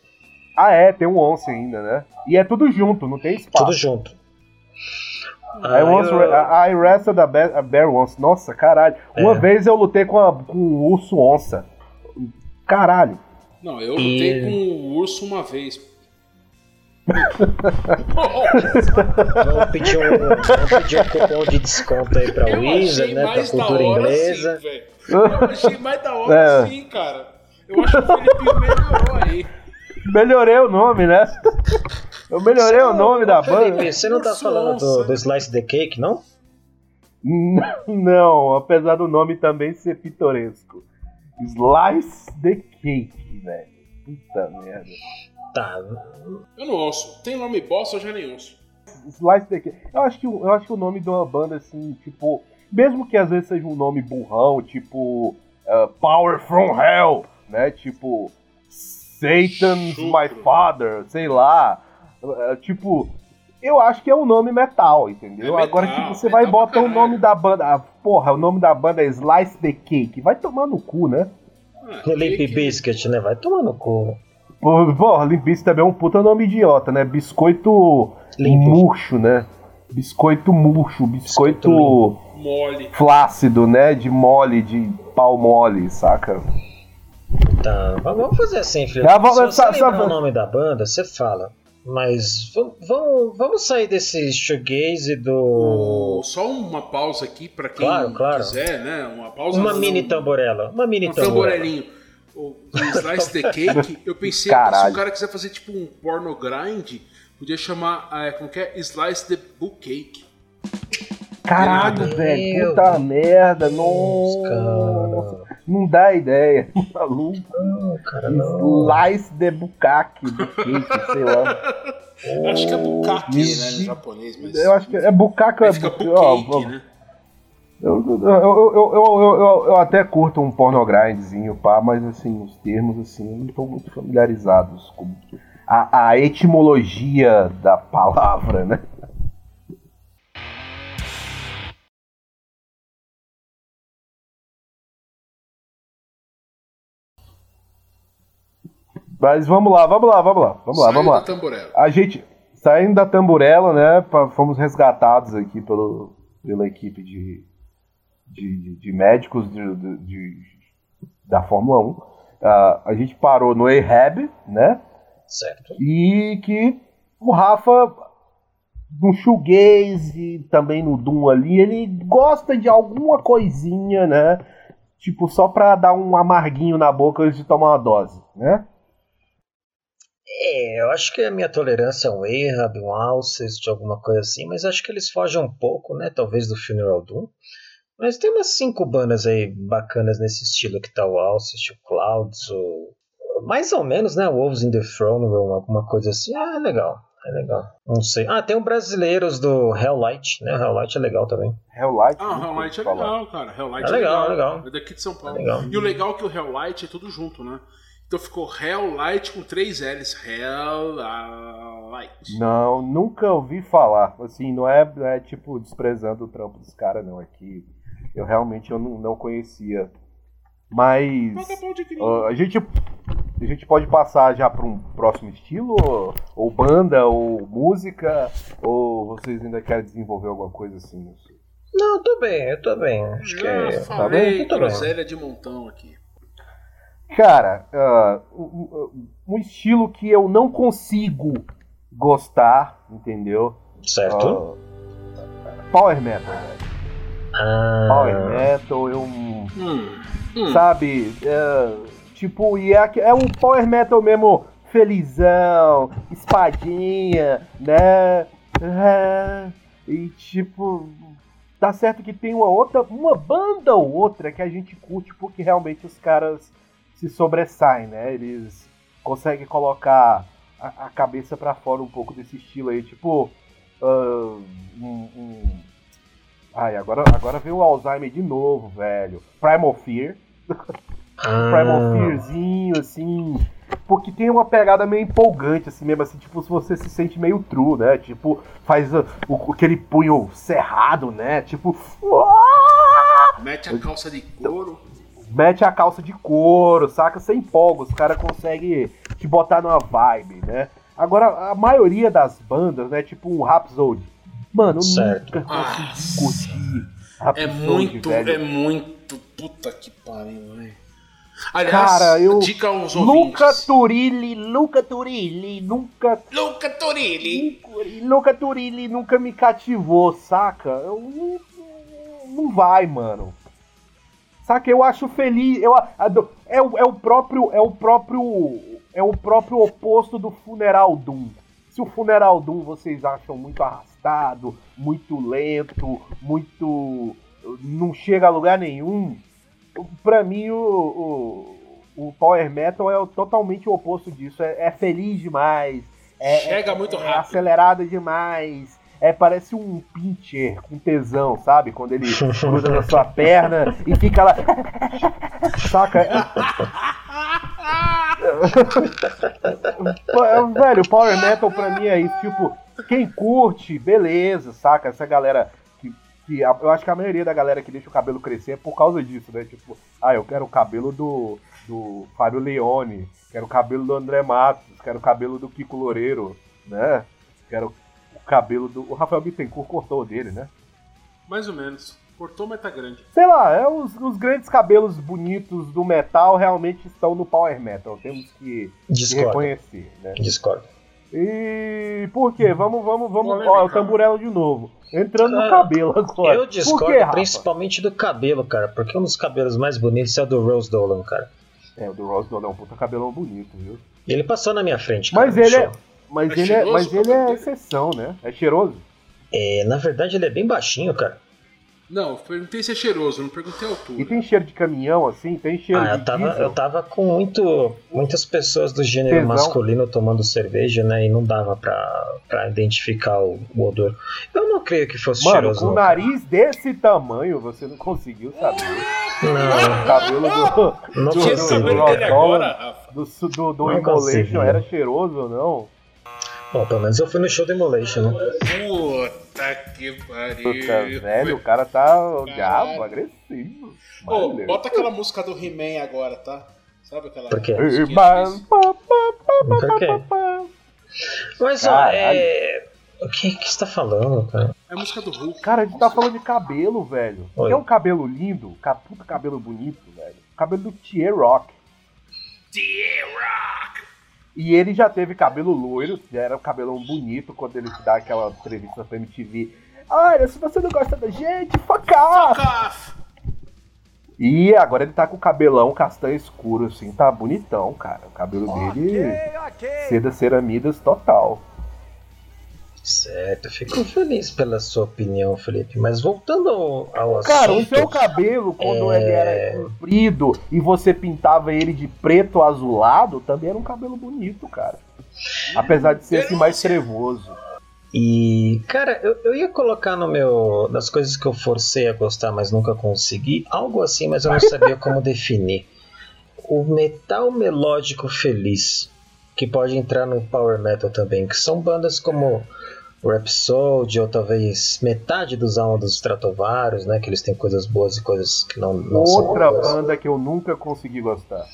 Ah, é, tem um Once ainda, né? E é tudo junto, não tem espaço. Tudo junto. I, once, eu... I wrestled a bear, a bear once. Nossa, caralho. É. Uma vez eu lutei com, a, com um urso onça. caralho. Não, eu lutei e... com o urso uma vez. vamos, pedir um, vamos pedir um cupom de desconto aí pra Wizard, né? Pra cultura inglesa. Assim, eu achei mais da hora é. sim, cara. Eu acho que o Felipe melhorou aí. Melhorei o nome, né? Eu melhorei o nome da Felipe, banda. Você não tá falando do, do Slice the Cake, não? Não, apesar do nome também ser pitoresco. Slice the Cake, velho. Puta merda. Tá. Eu não ouço. Tem nome bosta, eu já nem ouço. Slice the Cake. Eu acho que, eu acho que o nome de uma banda, assim, tipo. Mesmo que às vezes seja um nome burrão, tipo. Uh, Power from Hell, né? Tipo. Satan's My Father, sei lá. Uh, tipo, eu acho que é um nome metal, entendeu? É metal, Agora que você vai e bota o nome da banda. Ah, porra, o nome da banda é Slice the Cake. Vai tomar no cu, né? Ah, Limp Biscuit, né? Vai tomar no cu. Porra, Limp Biscuit também é um puta nome idiota, né? Biscoito Limp. murcho, né? Biscoito murcho, biscoito, biscoito mole. flácido, né? De mole, de pau mole, saca? Tá, vamos fazer assim, filho. Já, Se você sabe, lembrar o nome da banda, você fala. Mas vamos, vamos sair desse shoegaze do. só uma pausa aqui para quem claro, claro. quiser, né? Uma pausa. Uma mini tamborela. Uma mini um tamborelinho. O, Slice the Cake, eu pensei que se o cara quiser fazer tipo um porno grind, podia chamar. É, como que é? Slice the Book Cake. Caralho, velho, puta merda, nossa. Não dá ideia, maluco. Não, cara, não. Slice de bukkake, bukkake, sei lá. Acho que é bukkake, né, no japonês, mas... Eu acho que é bukkake... É fica bukkake, né? Eu, eu, eu, eu, eu, até curto um pornogrindzinho, pá, mas assim, os termos assim, não estou muito familiarizados com a, a etimologia da palavra, né? Mas vamos lá, vamos lá, vamos lá, vamos lá, vamos lá. Tamburela. A gente saindo da tamburela, né? Fomos resgatados aqui pelo, pela equipe de, de, de médicos de, de, da Fórmula 1. Uh, ah, a gente parou no Ahab, né? Certo. E que o Rafa, no shoegaze e também no Doom ali, ele gosta de alguma coisinha, né? Tipo, só pra dar um amarguinho na boca antes de tomar uma dose, né? É, eu acho que a minha tolerância é um Ahab, um Alcest, alguma coisa assim, mas acho que eles fogem um pouco, né? Talvez do Funeral Doom. Mas tem umas cinco bandas aí bacanas nesse estilo que tá o Alcest, o Clouds, o... mais ou menos, né? Wolves in the Throne Room, alguma coisa assim. Ah, é legal. É legal. Não sei. Ah, tem um brasileiros do Helllight, né? Helllight é legal também. Helllight? Ah, Helllight é legal, cara. Helllight é, é legal, é legal. É daqui de São Paulo. É e o legal é que o Helllight é tudo junto, né? Então ficou Hell Light com três L's. Hell Light. Não, nunca ouvi falar. Assim, não é, não é tipo desprezando o trampo dos caras, não. É que eu realmente eu não, não conhecia. Mas. Uh, a, gente, a gente pode passar já para um próximo estilo? Ou, ou, banda, ou música? Ou vocês ainda querem desenvolver alguma coisa assim? Não, tô bem, eu tô bem. Acho Já que é... falei, tá bem? groselha de montão aqui. Cara, uh, um, estilo que eu não consigo gostar, entendeu? Certo. Uh, power metal, velho. Ah. Power metal, eu. Hum, hum. Sabe? Uh, tipo, e é, é um power metal mesmo felizão, espadinha, né? Uh, e tipo. Tá certo que tem uma outra, uma banda ou outra que a gente curte porque realmente os caras se sobressaem, né? Eles conseguem colocar a, a cabeça para fora um pouco desse estilo aí, tipo. Uh, um, um... Ai, agora, agora veio o Alzheimer de novo, velho. Primal Fear. Ah. Primal Fearzinho, assim. Porque tem uma pegada meio empolgante, assim mesmo, assim, tipo, se você se sente meio true, né? Tipo, faz uh, o, aquele punho cerrado, né? Tipo. Mete a calça de couro mete a calça de couro, saca? Você empolga, os caras conseguem te botar numa vibe, né? Agora, a maioria das bandas, né? Tipo um Rhapsody. Mano, certo. nunca consegui curtir Rhapsody, É muito, velho. é muito. Puta que pariu, velho. Aliás, Cara, eu. dica aos Luca ouvintes. Turilli, Luca Turilli, nunca. Luca Torilli. Luca Turilli nunca me cativou, saca? Eu não, não vai, mano. Saca? Eu acho feliz. Eu, é, o, é o próprio. É o próprio. É o próprio oposto do funeral Doom. Se o funeral Doom vocês acham muito arrastado, muito lento, muito. não chega a lugar nenhum. Pra mim, o, o, o Power Metal é totalmente o oposto disso. É, é feliz demais. É, Chega é- muito é rápido. acelerada demais. É, parece um pincher com tesão, sabe? Quando ele gruda na sua perna e fica lá. Saca? É, Velho, Power Metal pra mim é isso. Tipo, quem curte, beleza, saca? Essa galera que. que eu acho que a maioria da galera que deixa o cabelo crescer é por causa disso, né? Tipo, ah, eu quero o cabelo do, do Fábio Leone, quero o cabelo do André Matos, quero o cabelo do Kiko Loureiro, né? Quero cabelo do. O Rafael Bittencourt cortou o dele, né? Mais ou menos. Cortou, mas tá grande. Sei lá, é os, os grandes cabelos bonitos do metal realmente estão no Power Metal. Temos que, que reconhecer, né? Discordo. E por quê? Vamos, vamos, vamos. Polêmica. Ó, o tamburelo de novo. Entrando no Ah, cabelo agora. Eu discordo quê, principalmente do cabelo, cara, porque um dos cabelos mais bonitos é o do Rose Dolan, cara. É, o do Ross Dolan é um puta cabelão bonito, viu? Ele passou na minha frente, cara. Mas no ele é. Mas É ele é, mas ele é exceção, né? É cheiroso? É, na verdade, ele é bem baixinho, cara. Não, eu perguntei se é cheiroso, não perguntei a E altura. tem cheiro de caminhão, assim? Tem cheiro Ah, de eu tava, diesel? eu tava com muito, muitas pessoas do gênero Tesão. masculino tomando cerveja, né? E não dava pra, pra identificar o, o odor. Eu não creio que fosse Mano, cheiroso. com o nariz desse tamanho, você não conseguiu saber. O Não, cabelo do, não Do- o do- do- do, do, do Immolation consigo. era cheiroso ou não? Bom, pelo menos eu fui no show do Emulation, né? Puta que Puta, pariu. velho, o cara tá o diabo, agressivo. Ô, Valeu. bota aquela música do He-Man agora, tá? Sabe aquela Por quê? Por quê? Mas, ó, é. O que, que você tá falando, cara? É a música do Hulk. Cara, a gente tá falando de cabelo, velho. Oi. Quer um cabelo lindo? Puta cabelo bonito, velho. Cabelo do T-Rock. T-Rock! E ele já teve cabelo loiro, já era um cabelão bonito quando ele dá aquela entrevista pra MTV. Olha, se você não gosta da gente, fuck off! Caf! E agora ele tá com o cabelão castanho escuro, assim, tá bonitão, cara. O cabelo dele, seda ceramidas total. Certo, fico feliz pela sua opinião, Felipe. Mas voltando ao, ao assunto. Cara, o seu cabelo, quando É. ele era comprido e você pintava ele de preto azulado, também era um cabelo bonito, cara. Apesar de ser assim mais trevoso. E, cara, eu, eu ia colocar no meu. das coisas que eu forcei a gostar, mas nunca consegui. Algo assim, mas eu não sabia como definir. O metal melódico feliz, que pode entrar no power metal também, que são bandas como Rhapsody, ou talvez metade dos álbuns dos Stratovarius, né? Que eles têm coisas boas e coisas que não, não são Outra banda que eu nunca consegui gostar.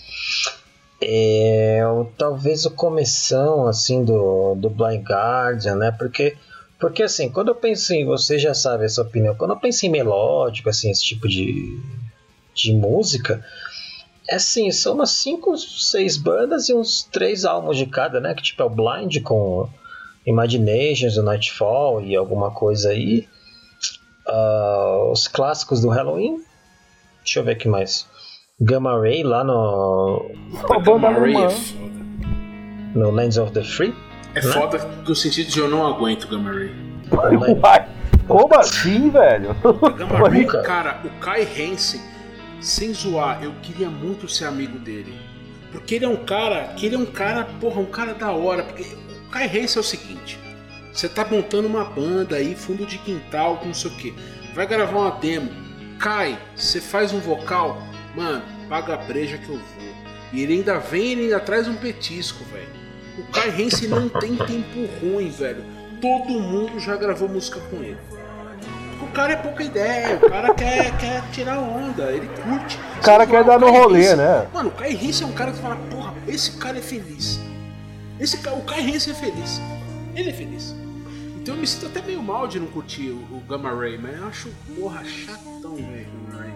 É, o- talvez o começão assim do, do Blind Guardian, né? Porque porque assim, quando eu penso em você já sabe essa opinião, quando eu penso em melódico, assim, esse tipo de, de música, é assim, são umas 5, 6 bandas e uns 3 álbuns de cada, né? Que tipo é o Blind com Imaginations, o Nightfall e alguma coisa aí. Ah, os clássicos do Halloween. Deixa eu ver aqui mais. Gamma Ray lá no, Só banda Ray é foda. no Lands of the Free. É foda no sentido de eu não aguento o Gamma Ray. Uai, como assim, velho? O Gamma Ray, cara, o Kai Hansen, sem zoar, eu queria muito ser amigo dele. Porque ele é um cara, que ele é um cara, porra, um cara da hora. Porque o Kai Hansen é o seguinte: você tá montando uma banda aí, fundo de quintal, não sei o que. Vai gravar uma demo. Kai, você faz um vocal, mano, paga a breja que eu vou. E ele ainda vem, ele ainda traz um petisco, velho. O Kai Hansen não tem tempo ruim, velho. Todo mundo já gravou música com ele. O cara é pouca ideia, o cara quer, quer tirar onda, ele curte. O cara quer dar no rolê, né? Mano, o Kai Hansen é um cara que fala, porra, esse cara é feliz. Esse o Kai Hansen é feliz. Ele é feliz. Então eu me sinto até meio mal de não curtir o, o Gamma Ray, mas eu acho, porra, chatão, velho, Gamma Ray.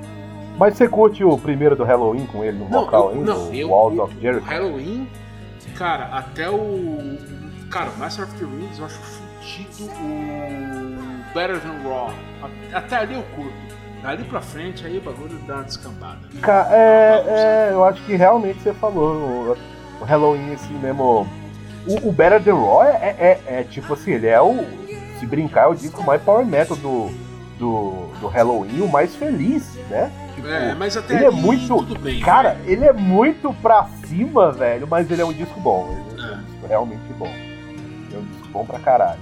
Mas você curte o primeiro do Halloween com ele no Não, vocal ainda? não, eu, Walls eu- of o Jericho? Halloween, cara, até o. Cara, o Master of the Rings eu acho fudido o Better Than Raw. Até ali eu curto. Dali pra frente aí o bagulho dá uma descambada. Ca- É, é, eu acho que realmente você falou. O, o Halloween, assim mesmo. O, o Better Than Raw é, é- é- é tipo assim, ele é o. Se brincar, é o disco mais power metal do, do, do Halloween, o mais feliz, né? Tipo, É, mas até ele é muito- tudo bem. Cara, vai. ele é muito pra cima, velho, mas ele é um disco bom. Ele é um É. disco realmente bom. É um disco bom pra caralho.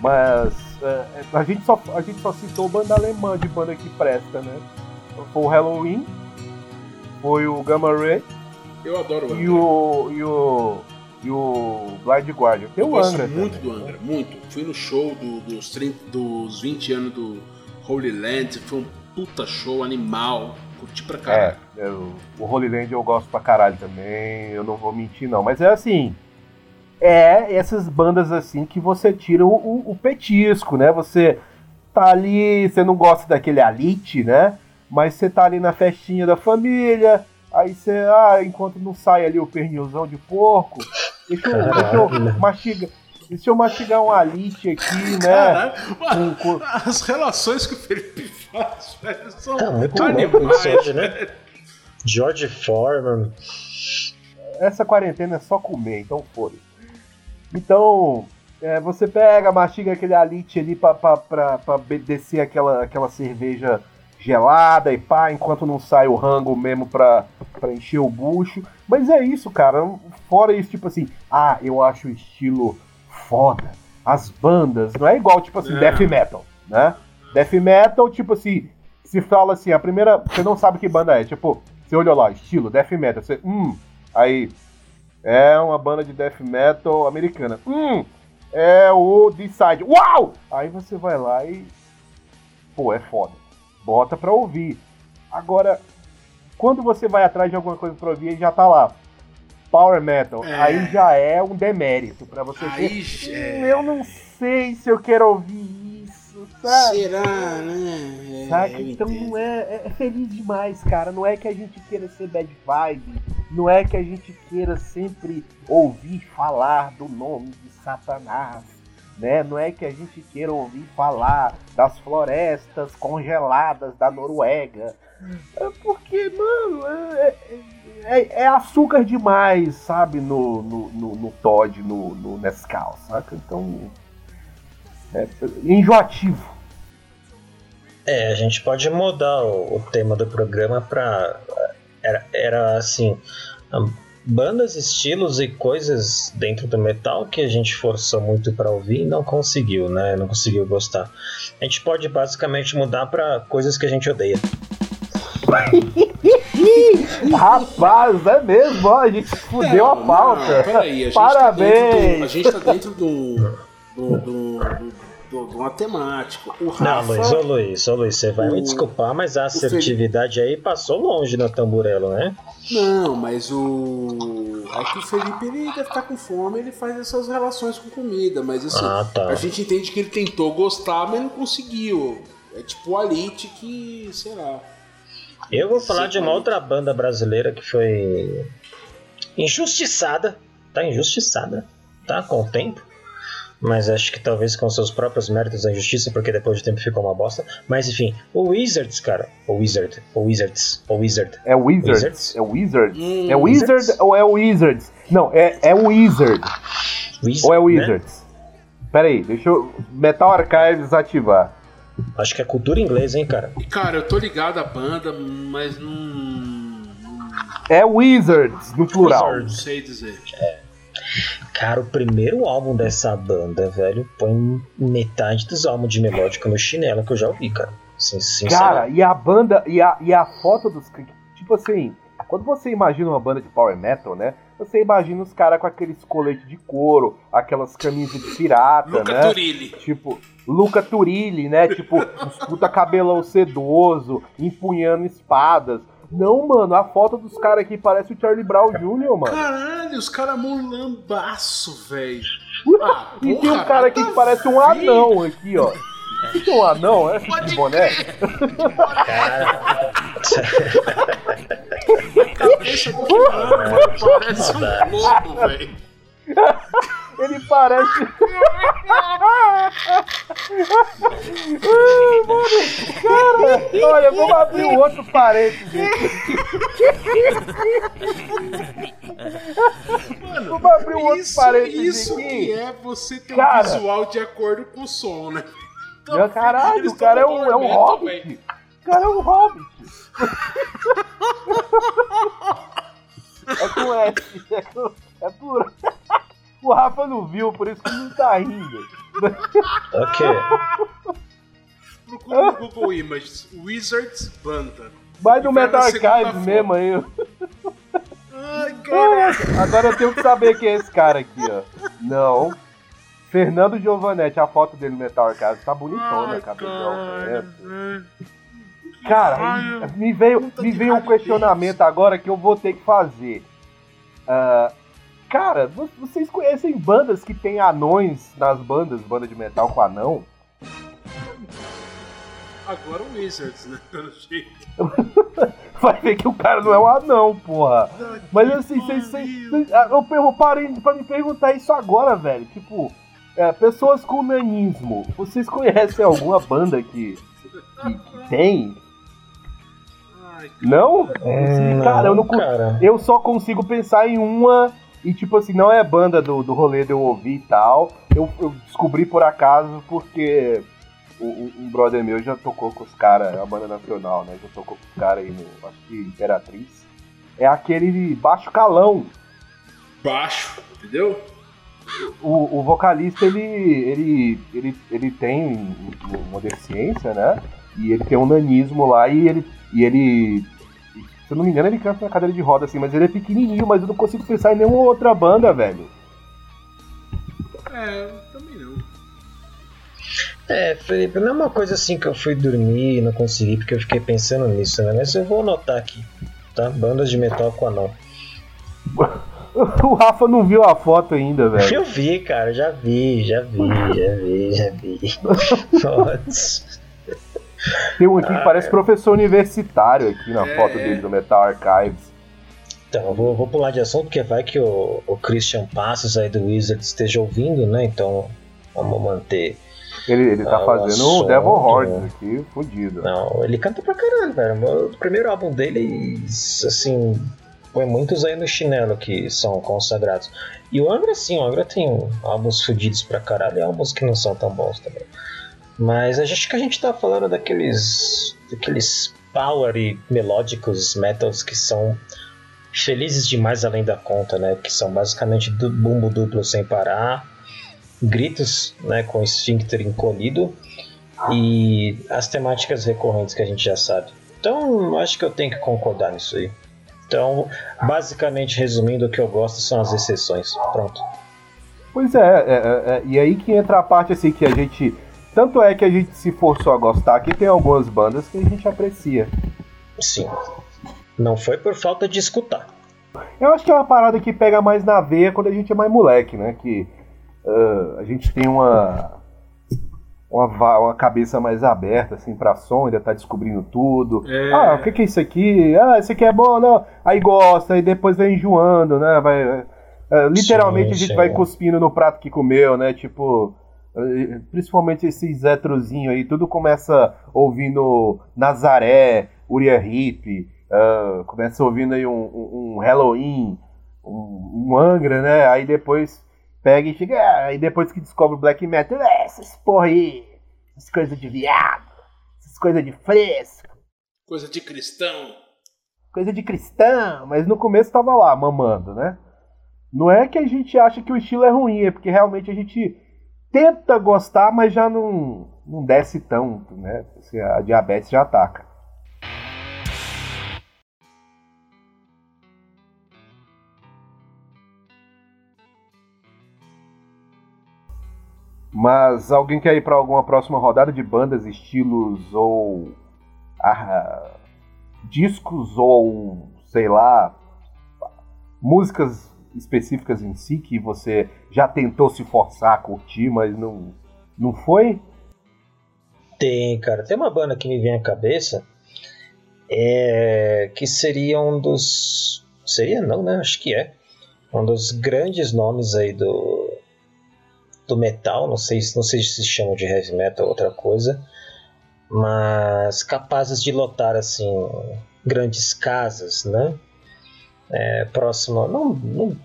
Mas é, a, gente só, a gente só citou banda alemã de banda que presta, né? Foi o Halloween, foi o Gamma Ray eu adoro o e o, e o, e o Blind Guardian. Tem Eu o gosto Angra muito também, do né? Angra, muito. Fui no show do- dos, 30, dos 20 anos do Holy Land, foi um puta show animal. Curti pra É, caralho. é, o, o Holy Land eu gosto pra caralho também, eu não vou mentir não. Mas é assim, é essas bandas assim que você tira o, o- o petisco, né? Você tá ali, você não gosta daquele alite, né? Mas você tá ali na festinha da família, aí você, ah, enquanto não sai ali o pernilzão de porco, deixa eu, deixa eu mastigar, deixa eu mastigar um alite aqui, né? Caralho, Com- com- as relações que o Felipe faz, velho, são Tá muito animais. hoje, né? George Foreman. essa quarentena é só comer, então foda Então, é, você pega, mastiga aquele alite ali pra, pra, pra, pra descer aquela, aquela cerveja gelada e pá, enquanto não sai o rango mesmo pra, pra encher o bucho. Mas é isso, cara. Fora isso, tipo assim, ah, eu acho o estilo foda. As bandas, não é igual, tipo assim, Não. death metal, né? Death metal, tipo assim, se fala assim, a primeira. Você não sabe que banda é, tipo, você olhou lá, estilo, death metal, você. Hum, aí. É uma banda de death metal americana. Hum, é o D-Side. Uau! Aí você vai lá e. Pô, é foda. Bota pra ouvir. Agora, quando você vai atrás de alguma coisa pra ouvir, já tá lá. Power metal. É. Aí já é um demérito pra você Aí, ver. é. "Hum, Eu não sei se eu quero ouvir isso, sabe? Será, né? É, Saca? Então entendo. não é, é, é feliz demais, cara. Não é que a gente queira ser bad vibe, não é que a gente queira sempre ouvir falar do nome de Satanás, né? Não é que a gente queira ouvir falar das florestas congeladas da Noruega. É porque, mano, é, é- é açúcar demais, sabe? No, no, no, no Todd, no, no Nescau, saca? Então. É enjoativo. É, a gente pode mudar o, o tema do programa pra. Era, era assim. Bandas, estilos e coisas dentro do metal que a gente forçou muito pra ouvir e não conseguiu, né? Não conseguiu gostar. A gente pode basicamente mudar pra coisas que a gente odeia. Rapaz, é mesmo, ó, a gente fudeu a Não, pauta. não, peraí, a gente Parabéns. Tá do, a gente tá dentro do, do, do, do, temática. O Não, Rafa. Luiz, ô Luiz, ô Luiz, você vai me o- desculpar, mas a assertividade aí passou longe no tamburelo, né? Não, mas o. É que o Felipe ele deve estar com fome, ele faz essas relações com comida, mas assim, Ah, tá. a gente entende que ele tentou gostar, mas não conseguiu. É tipo o Alite que, sei lá. Eu vou falar de uma Sim. outra banda brasileira que foi injustiçada, tá injustiçada, tá com o tempo, mas acho que talvez com seus próprios méritos a injustiça, porque depois de tempo ficou uma bosta. Mas enfim, o Wizards, cara, o Wizard, o Wizards, o Wizard. É Wizards? Wizards? É Wizards? Hum, É Wizard Wizards? ou é Wizards? Não, é, é Wizard. Wizard Ou é né? Wizards? Pera aí, deixa eu. Metal Archives ativar. Acho que é cultura inglesa, hein, cara. Cara, eu tô ligado à banda, mas não. É Wizards, no plural. Não sei dizer. Cara, o primeiro álbum dessa banda, velho, põe metade dos álbuns de melódica no chinelo que eu já ouvi, cara. Sinceramente. Cara, e a banda, e a, e a foto dos. Tipo assim, quando você imagina uma banda de power metal, né? Você imagina os caras com aqueles coletes de couro, aquelas camisas de pirata, Luca né? Turilli. Tipo, Luca Turilli, né? Tipo, uns puta cabelão sedoso, empunhando espadas. Não, mano, a foto dos caras aqui parece o Charlie Brown Jr., mano. Caralho, os caras mulambaço, velho. Ah, e tem um cara aqui que parece um anão aqui, ó. Isso é um anão, é? Pode boné? Cara. Cabeça do Kimano parece um lobo, velho. Ele parece. Cara, olha, vamos abrir um outro parênteses. Mano, vamos abrir um outro isso, parênteses isso aqui. que é você ter Cara. um visual de acordo com o som, né? Meu caralho, o cara é um, é um hobbit. O cara é um hobbit. é com S, é, com, é por. O Rafa não viu, por isso que não tá rindo. Ok. Procura no Google Images. Wizards Banda. Vai no Metal Archives foto. mesmo aí. Ai, cara. Agora eu tenho que saber quem é esse cara aqui, ó. Não. Fernando Giovanetti, a foto dele no Metal Archives tá bonitona, Ai, cabelão. cara. né? Cara, Ai, me veio, me veio um questionamento agora que eu vou ter que fazer. Ah, cara, vo- vocês conhecem bandas que tem anões nas bandas, banda de metal com anão? Agora o Wizards, né? Pelo jeito. Vai ver que o cara não é um anão, porra. Mas assim, vocês. vocês- ah, eu, eu parei pra me perguntar isso agora, velho. Tipo, é, pessoas com nanismo. Vocês conhecem alguma banda que, que, que tem? Não? Hum, cara, eu não cara. Eu só consigo pensar em uma. E tipo assim, não é banda do, do rolê de eu ouvir e tal. Eu, eu descobri por acaso porque um, um brother meu já tocou com os caras, a banda nacional, né? Já tocou com os caras aí no. Acho que Imperatriz. É aquele baixo calão. Baixo, entendeu? O, o vocalista, ele, ele, ele, ele tem uma deficiência, né? E ele tem um nanismo lá e ele, e ele. Se eu não me engano, ele canta na cadeira de roda, assim, mas ele é pequenininho, mas eu não consigo pensar em nenhuma outra banda, velho. É, também não. É, Felipe, não é uma coisa assim que eu fui dormir e não consegui porque eu fiquei pensando nisso, né? Mas eu vou anotar aqui, tá? Bandas de metal com anão. O Rafa não viu a foto ainda, velho. Eu vi, cara, já vi, já vi, já vi, já vi. Fotos. Tem um aqui que parece professor universitário aqui na É. foto dele do Metal Archives. Então, eu vou, vou pular de assunto, porque vai que o, o Christian Passos aí do Wizard esteja ouvindo, né? Então, vamos manter. Ele, ele tá Ah, fazendo o Devil Hordes né? aqui, fudido. Não, ele canta pra caralho, velho. O primeiro álbum dele, assim, põe muitos aí no chinelo que são consagrados. E o Angra, sim, o Angra tem álbuns fudidos pra caralho e álbuns que não são tão bons também. Mas a gente que a gente tá falando daqueles. daqueles power e melódicos metals que são felizes demais além da conta, né? Que são basicamente du- bumbo duplo sem parar, gritos, né, com esfíncter encolhido e as temáticas recorrentes que a gente já sabe. Então, acho que eu tenho que concordar nisso aí. Então, basicamente, resumindo, o que eu gosto são as exceções. Pronto. Pois é, é, é, é, e aí que entra a parte assim que a gente. Tanto é que a gente se forçou a gostar que tem algumas bandas que a gente aprecia. Sim. Não foi por falta de escutar. Eu acho que é uma parada que pega mais na veia quando a gente é mais moleque, né? Que ah, a gente tem uma, uma, uma cabeça mais aberta, assim, pra som, ainda tá descobrindo tudo. É. Ah, o que, que é isso aqui? Ah, isso aqui é bom, não. Aí gosta, e depois vai enjoando, né? Vai, ah, literalmente Sim, a gente sim. vai cuspindo no prato que comeu, né? Tipo. Principalmente esses heterozinhos aí, tudo começa ouvindo Nazaré, Uriah Heep, ah, começa ouvindo aí um, um, um Halloween, um, um Angra, né? Aí depois pega e chega, ah, aí depois que descobre o Black Metal, é, essas porra aí, essas coisas de viado, essas coisas de fresco, Coisa de cristão. coisa de cristão, mas no começo tava lá, mamando, né? Não é que a gente acha que o estilo é ruim, é porque realmente a gente tenta gostar, mas já não, não desce tanto, né? A diabetes já ataca. Mas alguém quer ir para alguma próxima rodada de bandas, estilos ou ah, discos ou sei lá músicas específicas em si que você já tentou se forçar a curtir, mas não não foi? Tem, cara. Tem uma banda que me vem à cabeça é, que seria um dos. Seria não, né? Acho que é. Um dos grandes nomes aí do, do metal. Não sei, não sei se se chama de heavy metal ou outra coisa. Mas capazes de lotar assim grandes casas, né? É, próximo, não, não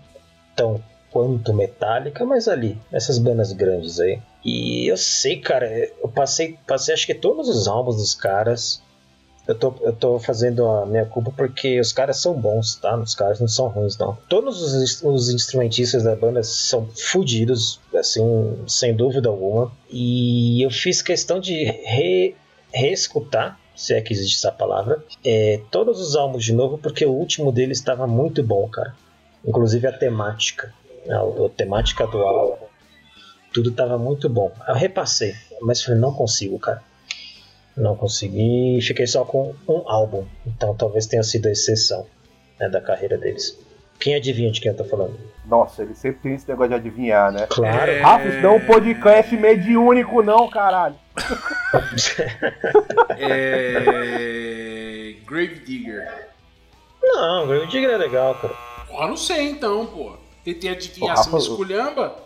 tão quanto Metallica, mas ali, essas bandas grandes aí. E eu sei, cara, eu passei, passei acho que todos os álbuns dos caras. Eu tô, eu tô fazendo a minha culpa porque os caras são bons, tá? Os caras não são ruins, não. Todos os, os instrumentistas da banda são fodidos, assim, sem dúvida alguma. E eu fiz questão de re, reescutar se é que existe essa palavra, é, todos os álbuns de novo, porque o último deles estava muito bom, cara. Inclusive a temática, a, a temática do álbum, tudo estava muito bom. Eu repassei, mas falei, não consigo, cara. Não consegui, fiquei só com um álbum, então talvez tenha sido a exceção né, da carreira deles. Quem adivinha de quem eu tô falando? Nossa, ele sempre tem esse negócio de adivinhar, né? Claro. É... Rafa, isso não é um podcast mediúnico, não, caralho. é... Grave Digger. Não, Grave Digger é legal, cara. Porra, não sei então, pô. Tentei adivinhar, se me esculhamba.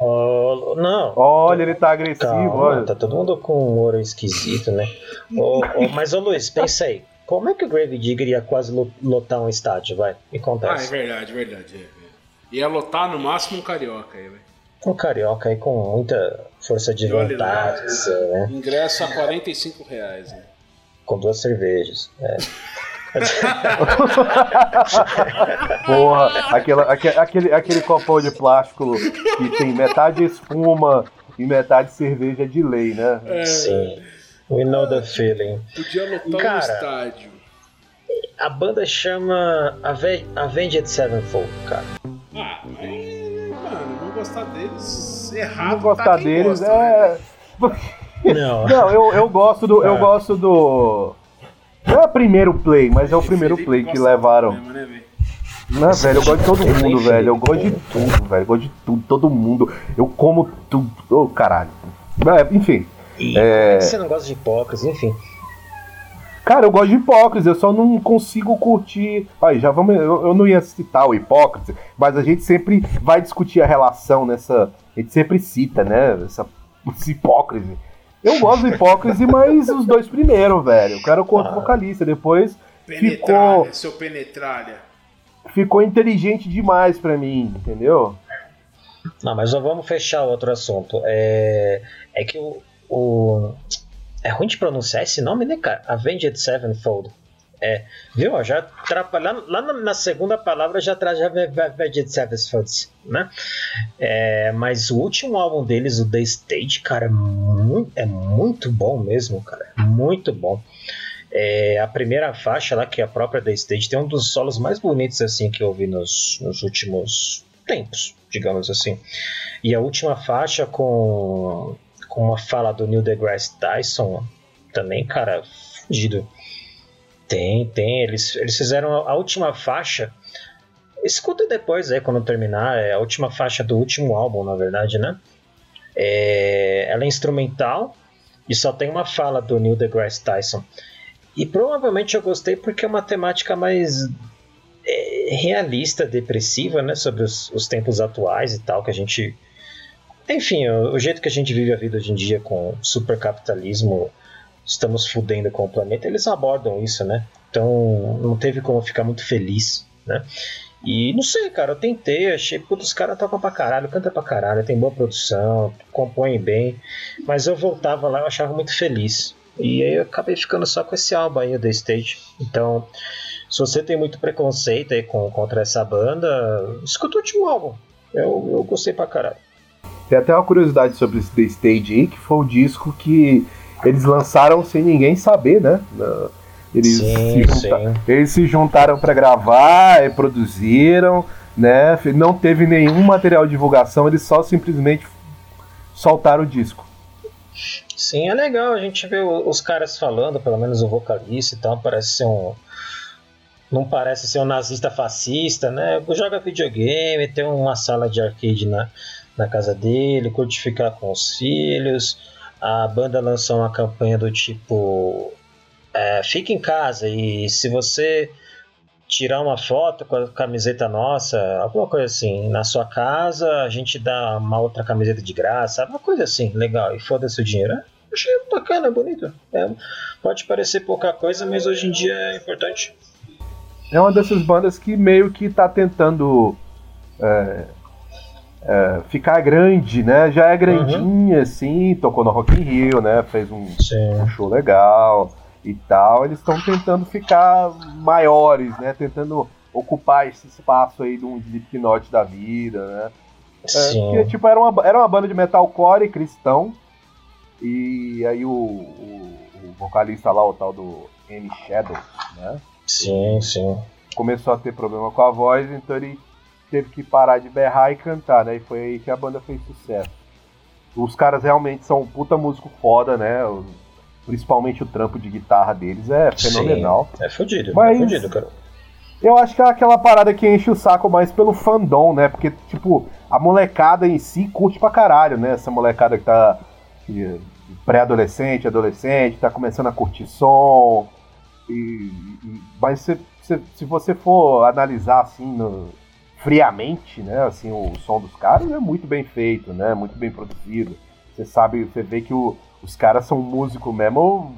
Oh, não. Olha, ele tá agressivo, Calma, olha. Tá todo mundo com um humor esquisito, né? oh, oh, mas, ô Luiz, pensa aí. Como é que o Grave Digger ia quase lotar um estádio, vai? Me conta Ah, é verdade, verdade. É, é. Ia lotar no máximo um carioca aí, velho. Um carioca aí com muita força de vontade, assim, né? Ingresso a 45 reais, né? Com duas cervejas. É. Porra, aquela, aquele, aquele, aquele copão de plástico que tem metade espuma e metade cerveja de lei, né? É, Sim. We know the feeling. Podia lotar Cara, um estádio. A banda chama Ave Avenged Sevenfold, cara. Ah, mas, gostar deles errado. Não gostar tá deles gosta, né? é. Não. Não, eu, eu gosto do. Eu Ah. gosto do. Não é o primeiro play, mas é o primeiro Felipe play que levaram. mesmo, né, velho? Não, velho, eu gosto de todo mundo, Felipe. velho. Eu gosto de tudo, velho. Eu gosto de tudo, todo mundo. Eu como tudo. Ô, caralho. É, enfim. E É. você não gosta de hipócritas, enfim. Cara, eu gosto de Hipócritas, eu só não consigo curtir. Aí, já vamos. Eu, eu não ia citar o Hipócritas, mas a gente sempre vai discutir a relação nessa. A gente sempre cita, né? Essa, esse Hipócrise. Eu gosto do Hipócrise, mas os dois primeiros, velho. Eu quero o corpo Ah. vocalista. Depois ficou, Penetralha, seu penetralha. ficou inteligente demais pra mim, entendeu? Não, mas já vamos fechar outro assunto. É, é que o, o- É ruim de pronunciar esse nome, né, cara? Avenged Sevenfold. É, viu? Já atrapalha, lá, na segunda palavra já traz já Avenged Sevenfold, né? É, mas o último álbum deles, o The Stage, cara, é muito, é muito bom mesmo, cara. Muito bom. É, a primeira faixa lá, que é a própria The Stage, tem um dos solos mais bonitos assim que eu vi nos, nos últimos tempos, digamos assim. E a última faixa com, com uma fala do Neil deGrasse Tyson, também, cara, fudido. Tem, tem. Eles, eles fizeram a, última faixa. Escuta depois aí quando terminar. É a última faixa do último álbum, na verdade, né? É, ela é instrumental e só tem uma fala do Neil deGrasse Tyson. E provavelmente eu gostei porque é uma temática mais é, realista, depressiva, né? Sobre os, os tempos atuais e tal, que a gente. Enfim, o, o jeito que a gente vive a vida hoje em dia com supercapitalismo, estamos fudendo com o planeta, eles abordam isso, né? Então não teve como ficar muito feliz, né? E não sei, cara, eu tentei, achei, putz, os caras tocam pra caralho, canta pra caralho, tem boa produção, compõem bem, mas eu voltava lá, eu achava muito feliz. E aí eu acabei ficando só com esse álbum aí, The Stage. Então, se você tem muito preconceito aí com, contra essa banda, escuta o último álbum. Eu, eu gostei pra caralho. Tem até uma curiosidade sobre esse The Stage aí, que foi o disco que eles lançaram sem ninguém saber, né? Eles, Sim, se, junta- eles se juntaram pra gravar, e produziram, né? Não teve nenhum material de divulgação, eles só simplesmente soltaram o disco. Sim, é legal a gente ver o- os caras falando, pelo menos o vocalista e tal, parece ser um. Não parece ser um nazista fascista, né? Joga videogame, tem uma sala de arcade na, na casa dele, curte ficar com os filhos. a banda lançou uma campanha do tipo é, fique em casa e se você tirar uma foto com a camiseta nossa, alguma coisa assim, na sua casa, a gente dá uma outra camiseta de graça, uma coisa assim, legal, e foda-se o dinheiro. É, achei bacana, bonito. É, pode parecer pouca coisa, mas hoje em dia é importante. É uma dessas bandas que meio que tá tentando é, é, ficar grande, né? Já é grandinha, uhum. assim, tocou no Rock in Rio, né? Fez um, um show legal e tal, eles estão tentando ficar maiores, né? Tentando ocupar esse espaço aí de um Slipknot da vida, né? É, Sim. porque, tipo, era uma, era uma banda de metalcore cristão. E aí o, o, o vocalista lá, o tal do N Shadow, né? Sim, sim. Começou a ter problema com a voz, então ele teve que parar de berrar e cantar, né? E foi aí que a banda fez sucesso. Os caras realmente são um puta músico foda, né? principalmente o trampo de guitarra deles, é fenomenal. Sim, é fodido, Mas é fodido, cara. Eu acho que é aquela parada que enche o saco mais pelo fandom, né? Porque, tipo, a molecada em si curte pra caralho, né? Essa molecada que tá pré-adolescente, adolescente, tá começando a curtir som. E, e, mas se, se, se, você for analisar assim no, friamente, né? Assim, o som dos caras é muito bem feito, né? Muito bem produzido. Você sabe, você vê que o, os caras são músico mesmo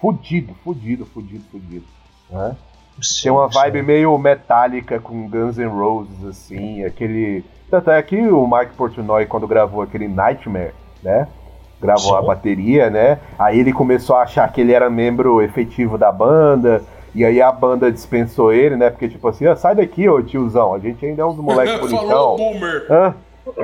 fudido, fudido, fudido, fudido. Né? Sim, Tem uma vibe sim. meio metálica com Guns N' Roses, assim, aquele. Tanto é que o Mike Portnoy, quando gravou aquele Nightmare, né? Gravou sim. a bateria, né? Aí ele começou a achar que ele era membro efetivo da banda. E aí a banda dispensou ele, né? Porque, tipo assim, ah, sai daqui, ô tiozão, a gente ainda é uns moleques bonitão. Falou, boomer. Hã?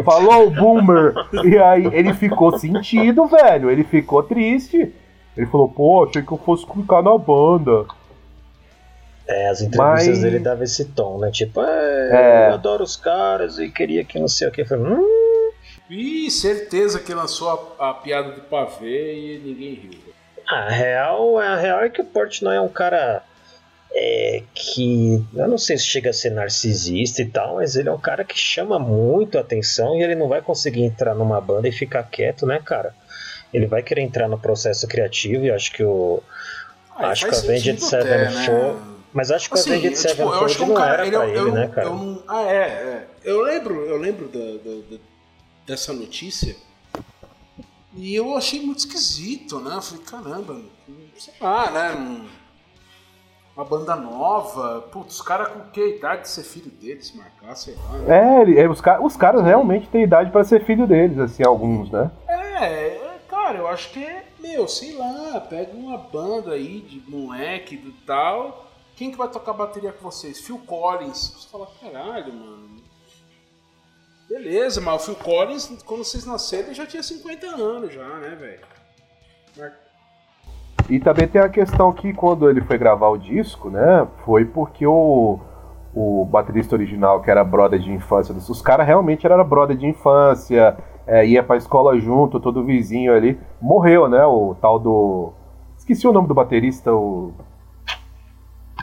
Falou o boomer. E aí ele ficou sentido, velho. Ele ficou triste. Ele falou, pô, achei que eu fosse ficar na banda. É, as entrevistas Mas... dele dava esse tom, né? Tipo, é, é... eu adoro os caras e queria que não sei o que. Falei, hum. Ih, certeza que lançou a, a piada do pavê e ninguém riu. A real, a real é que o Portnoy é um cara é, que eu não sei se chega a ser narcisista e tal, mas ele é um cara que chama muito atenção e ele não vai conseguir entrar numa banda e ficar quieto, né, cara? Ele vai querer entrar no processo criativo e acho que o. Ah, acho que a Avenged Sevenfold. Né? Mas acho que assim, a Avenged Sevenfold tipo, não cara, era ele, pra ele, eu, né, cara? Ah, é, é. Eu lembro, eu lembro da, da, da, dessa notícia. E eu achei muito esquisito, né? Eu falei, caramba, sei lá, né? Uma banda nova. Putz, os caras com que idade de ser filho deles, marcar, sei lá. Né? É, os, os caras realmente têm idade para ser filho deles, assim, alguns, né? É, cara, eu acho que é, meu, sei lá, pega uma banda aí de moleque do tal. Quem que vai tocar bateria com vocês? Phil Collins. Você fala, caralho, mano. Beleza, mas o Phil Collins, quando vocês nasceram, ele já tinha 50 anos já, né, velho? E também tem a questão que quando ele foi gravar o disco, né, foi porque o, o baterista original, que era brother de infância, os caras realmente era brother de infância, é, ia pra escola junto, todo vizinho ali, morreu, né, o tal do... Esqueci o nome do baterista, o...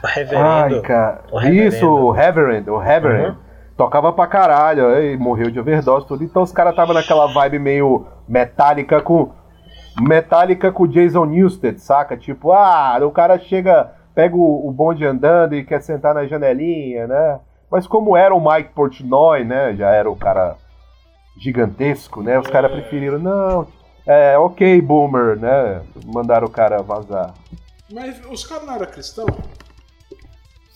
O Reverendo. Ai, cara. O reverendo. Isso, o Reverend, o Reverend. Uhum. Tocava pra caralho, e morreu de overdose tudo. Então os caras estavam naquela vibe meio metálica com Metallica com Jason Newsted, saca? Tipo, ah, o cara chega, pega o, o bonde andando e quer sentar na janelinha, né? Mas como era o Mike Portnoy, né? Já era o cara gigantesco, né? Os caras preferiram, não, é, ok, boomer, né? Mandaram o cara vazar. Mas os caras não eram cristãos?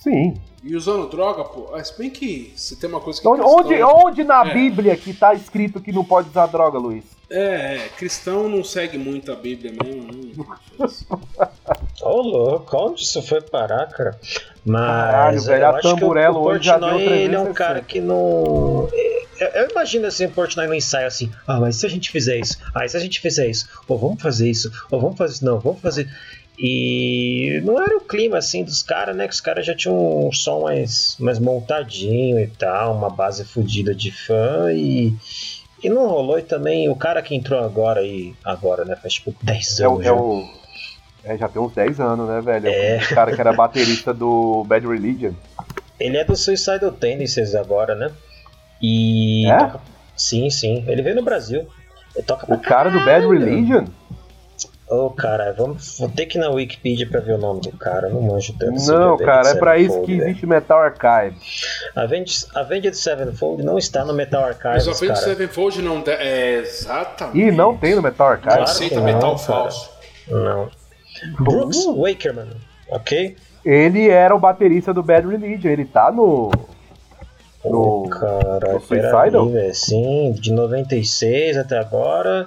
Sim. E usando droga, pô. Ah, se bem que se tem uma coisa que. Onde, cristão... onde, onde na é. Bíblia que tá escrito que não pode usar droga, Luiz? É, é, cristão não segue muito a Bíblia mesmo. Ô, oh, louco, onde isso foi parar, cara? Mas. Caralho, velho, a tamburelo hoje já deu Ele é um cara que não. Eu imagino assim, o Portnoy no ensaio assim, ah, mas se a gente fizer isso, ah, se a gente fizer isso, ou vamos fazer isso, ou vamos fazer isso, não, vamos fazer. E não era o clima assim dos caras, né? Que os caras já tinham um som mais, mais montadinho e tal, uma base fodida de fã e e não rolou e também o cara que entrou agora aí, agora, né? Faz tipo 10 anos. É, é o. É, já tem uns 10 anos, né, velho? É. O cara que era baterista do Bad Religion. Ele é do Suicidal Tendencies agora, né? E. É? Sim, sim. Ele veio no Brasil. o cara do Bad Religion? Ô, oh, cara, vamos, vou ter que ir na Wikipedia pra ver o nome do cara. Não manjo tanto. Não, cara, é pra isso que existe Metal Archive. Avenged, Avenged Sevenfold não está no Metal Archive. Mas Avenged Sevenfold não. É, exatamente. Ih, não tem no Metal Archive. Claro aceita metal falso. Não. Brooks uh. Wakerman, ok? Ele era o baterista do Bad Religion, ele tá no. No. Oh, cara, no Suicidal? Sim, de 96 até agora.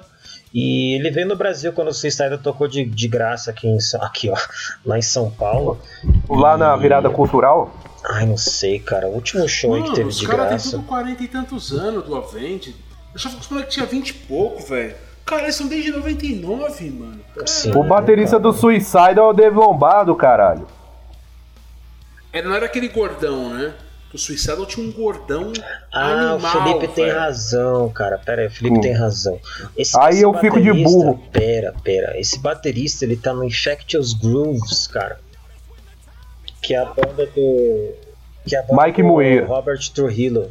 E ele veio no Brasil quando o Suicide tocou de, de graça aqui, em, aqui ó, lá em São Paulo. Lá e... na virada cultural? Ai, não sei, cara. O último show Mano, que teve de graça. Os caras têm tudo 40 e tantos anos do Avenged. Eu achava que os moleques tinham 20 e pouco, velho. Cara, eles são desde 99, mano. Sim, o baterista cara. do Suicide é o Dave Lombardo, caralho. Era, não era aquele gordão, né? O Suicidal tinha um gordão ah, animal, o Felipe véio. tem razão, cara. Pera aí, o Felipe hum. tem razão. Esse, aí esse eu fico de burro. Pera, pera. Esse baterista, ele tá no Infectious Grooves, cara. Que é a banda do... Que é a banda Mike do Muir. Robert Trujillo.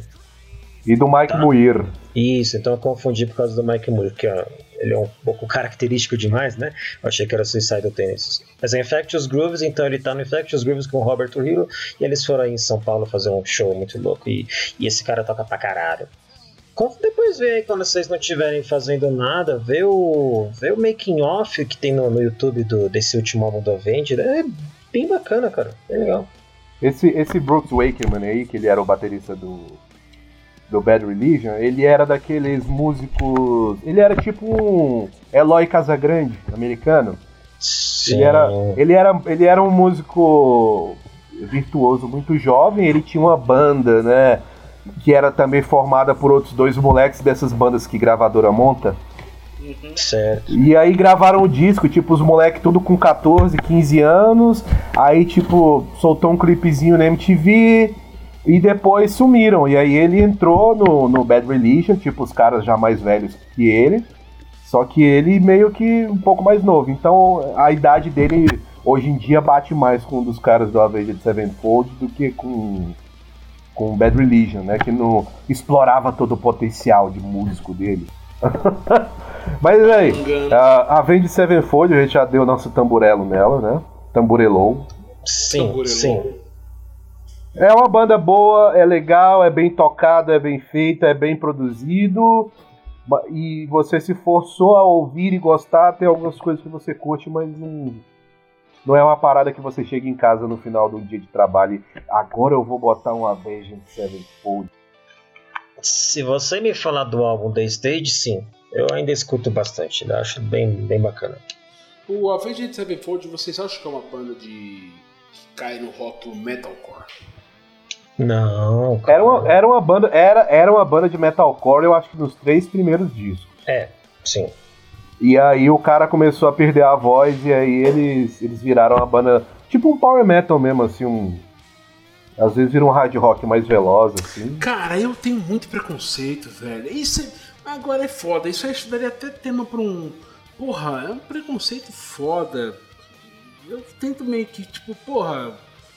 E do Mike tá. Muir. Isso, então eu confundi por causa do Mike Muir, que ó, ele é um pouco característico demais, né? Eu achei que era Suicidal Tennis. Mas é Infectious Grooves, então ele tá no Infectious Grooves com o Robert Trujillo e eles foram aí em São Paulo fazer um show muito louco e, e esse cara toca pra caralho. Depois vê aí quando vocês não estiverem fazendo nada, vê o, vê o making off que tem no, no YouTube do, desse último álbum do Avenger. É bem bacana, cara. É legal. Esse, esse Brooks Wakeman aí, que ele era o baterista do, do Bad Religion, ele era daqueles músicos. Ele era tipo um Eloy Casagrande, americano. Sim. Ele era, ele, era, ele era um músico virtuoso muito jovem, ele tinha uma banda, né? Que era também formada por outros dois moleques dessas bandas que gravadora monta. Uhum. Certo. E aí gravaram o disco, tipo, os moleques tudo com 14, 15 anos. Aí, tipo, soltou um clipezinho na MTV e depois sumiram. E aí ele entrou no, no Bad Religion, tipo, os caras já mais velhos que ele. Só que ele meio que um pouco mais novo. Então a idade dele hoje em dia bate mais com um dos caras do Avenged Sevenfold do que com com Bad Religion, né? Que não explorava todo o potencial de músico dele. Mas aí, a Avenged Sevenfold, a gente já deu nosso tamburelo nela, né? Tamburelou. Sim, tamburelou. sim. É uma banda boa, é legal, é bem tocado, é bem feito, é bem produzido. E você se forçou a ouvir e gostar, tem algumas coisas que você curte, mas não, não é uma parada que você chega em casa no final do dia de trabalho e agora eu vou botar um Avenged Sevenfold. Se você me falar do álbum The Stage, sim. Eu ainda escuto bastante, eu acho bem, bem bacana. O Avenged Sevenfold, vocês acham que é uma banda de. que cai no rótulo metalcore? Não. Cara. Era uma, era uma banda, era, era uma banda de metalcore, eu acho que nos três primeiros discos. É, sim. E aí o cara começou a perder a voz e aí eles, eles viraram uma banda tipo um power metal mesmo, assim, um às vezes vira um hard rock mais veloz, assim. Cara, eu tenho muito preconceito, velho. Isso é... agora é foda. Isso aí daria até tema pra um. Porra, é um preconceito foda. Eu tento meio que, tipo, porra,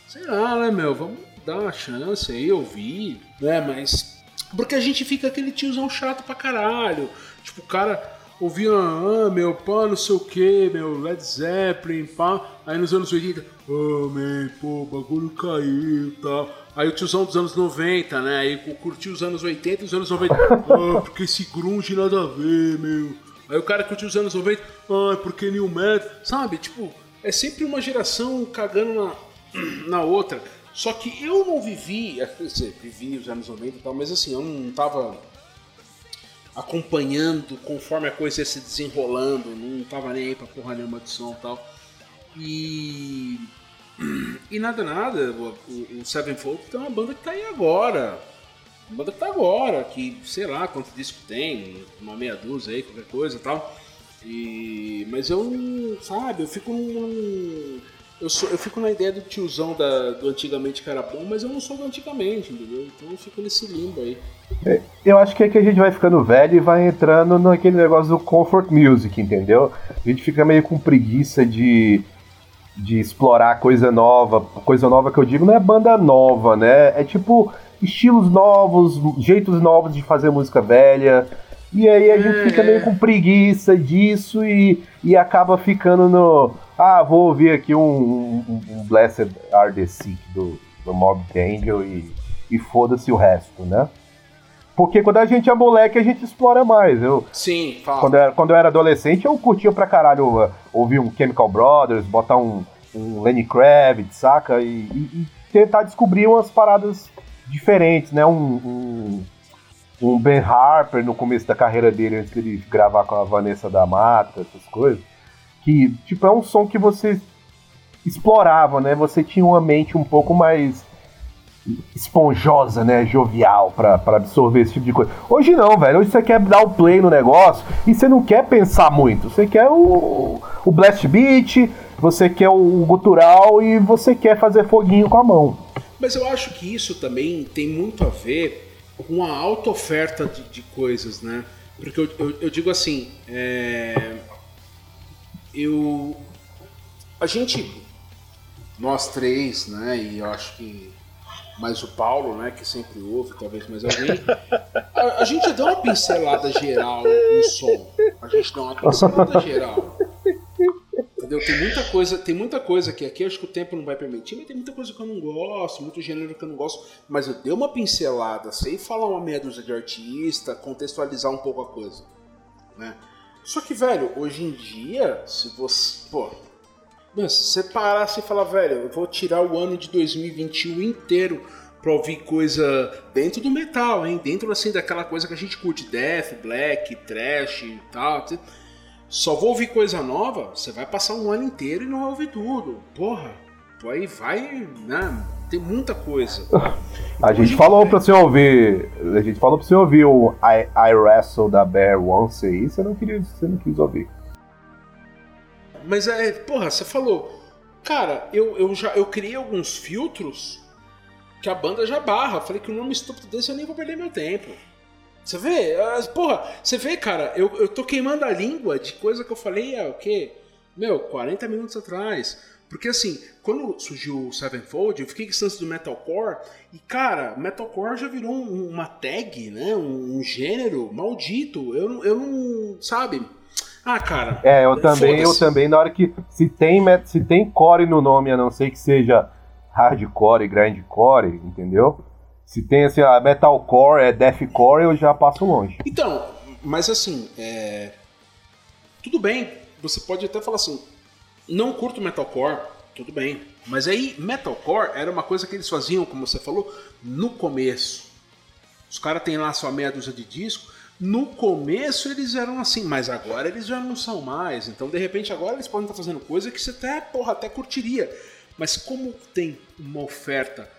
sei lá, né, meu? Vamos dar uma chance aí, ouvir, né? Mas. Porque a gente fica aquele tiozão chato pra caralho. Tipo, o cara ouvia, ah, meu, pá, não sei o que, meu, Led Zeppelin, pá. Aí nos anos 80, ah, oh, man, pô, o bagulho caiu e tal. Aí o tiozão dos anos 90, né? Aí curtiu os anos 80 e os anos 90. Ah, porque esse grunge nada a ver, meu. Aí o cara curtiu os anos 90, ah, porque New Metal, sabe? Tipo, é sempre uma geração cagando na, na outra. Só que eu não vivi, quer dizer, vivi os anos 90 e tal, mas assim, eu não tava acompanhando conforme a coisa ia se desenrolando, não tava nem aí pra porra nenhuma de som e tal. E. E nada, nada, o, o Sevenfold tem uma banda que tá aí agora. Uma banda que tá agora, que sei lá quanto disco tem, uma meia dúzia aí, qualquer coisa e tal. E, mas eu, sabe, eu fico num, eu, sou, eu fico na ideia do tiozão da, do antigamente que era bom, mas eu não sou do antigamente, entendeu? Então eu fico nesse limbo aí. É, eu acho que é que a gente vai ficando velho e vai entrando naquele negócio do comfort music, entendeu? A gente fica meio com preguiça de, de explorar coisa nova. Coisa nova que eu digo não é banda nova, né? É tipo estilos novos, jeitos novos de fazer música velha. E aí a gente fica meio com preguiça disso e, e acaba ficando no. Ah, vou ouvir aqui um, um, um Blessed Are the Sick do, do Mob Angel e, e foda-se o resto, né? Porque quando a gente é moleque, a gente explora mais. Eu, Sim, fala. Quando eu, era, quando eu era adolescente, eu curtia pra caralho uh, ouvir um Chemical Brothers, botar um, um Lenny Kravitz, saca? E, e, e, tentar descobrir umas paradas diferentes, né? Um, um, um, Ben Harper no começo da carreira dele, antes dele gravar com a Vanessa da Mata, essas coisas. Que, tipo, é um som que você explorava, né? Você tinha uma mente um pouco mais esponjosa, né, jovial para absorver esse tipo de coisa. Hoje não, velho. Hoje você quer dar o play no negócio e você não quer pensar muito. Você quer o, o blast beat, você quer o gutural e você quer fazer foguinho com a mão. Mas eu acho que isso também tem muito a ver com a alta oferta de, de coisas, né? Porque eu, eu, eu digo assim, é... eu a gente nós três, né? E eu acho que mais o Paulo, né, que sempre ouve, talvez mais alguém. A, a gente deu uma pincelada geral no som. A gente deu uma pincelada geral. Entendeu? Tem muita coisa, tem muita coisa que aqui acho que o tempo não vai permitir, mas tem muita coisa que eu não gosto, muito gênero que eu não gosto. Mas eu dei uma pincelada, sei falar uma meia dúzia de artista, contextualizar um pouco a coisa. Né? Só que, velho, hoje em dia, se você. Pô, se você parasse e falar, velho, eu vou tirar o ano de 2021 inteiro pra ouvir coisa dentro do metal, hein? Dentro assim daquela coisa que a gente curte, death, black, trash e tal. Só vou ouvir coisa nova, você vai passar um ano inteiro e não vai ouvir tudo. Porra, aí vai, né? Tem muita coisa. a gente, gente falou pra você ouvir. A gente falou pra você ouvir o I, I Wrestle da Bear Once aí, você não queria, você não quis ouvir. Mas é, porra, você falou. Cara, eu, eu já eu criei alguns filtros que a banda já barra. Falei que o nome estúpido desse eu nem vou perder meu tempo. Você vê? Porra, você vê, cara, eu, eu tô queimando a língua de coisa que eu falei há o quê? Meu, 40 minutos atrás. Porque assim, quando surgiu o Sevenfold, eu fiquei distante do metalcore e cara, metalcore já virou um, uma tag, né? Um, um, gênero maldito. Eu, eu não, sabe? Ah, cara. É, eu também, eu também, na hora que. Se tem, se tem core no nome, a não ser que seja hardcore, grindcore, entendeu? Se tem assim, a metalcore, é deathcore, eu já passo longe. Então, mas assim, é... tudo bem, você pode até falar assim, não curto metalcore, tudo bem. Mas aí, metalcore era uma coisa que eles faziam, como você falou, no começo. Os caras têm lá sua meia dúzia de disco, no começo eles eram assim, mas agora eles já não são mais. Então, de repente, agora eles podem estar fazendo coisa que você até, porra, até curtiria. Mas como tem uma oferta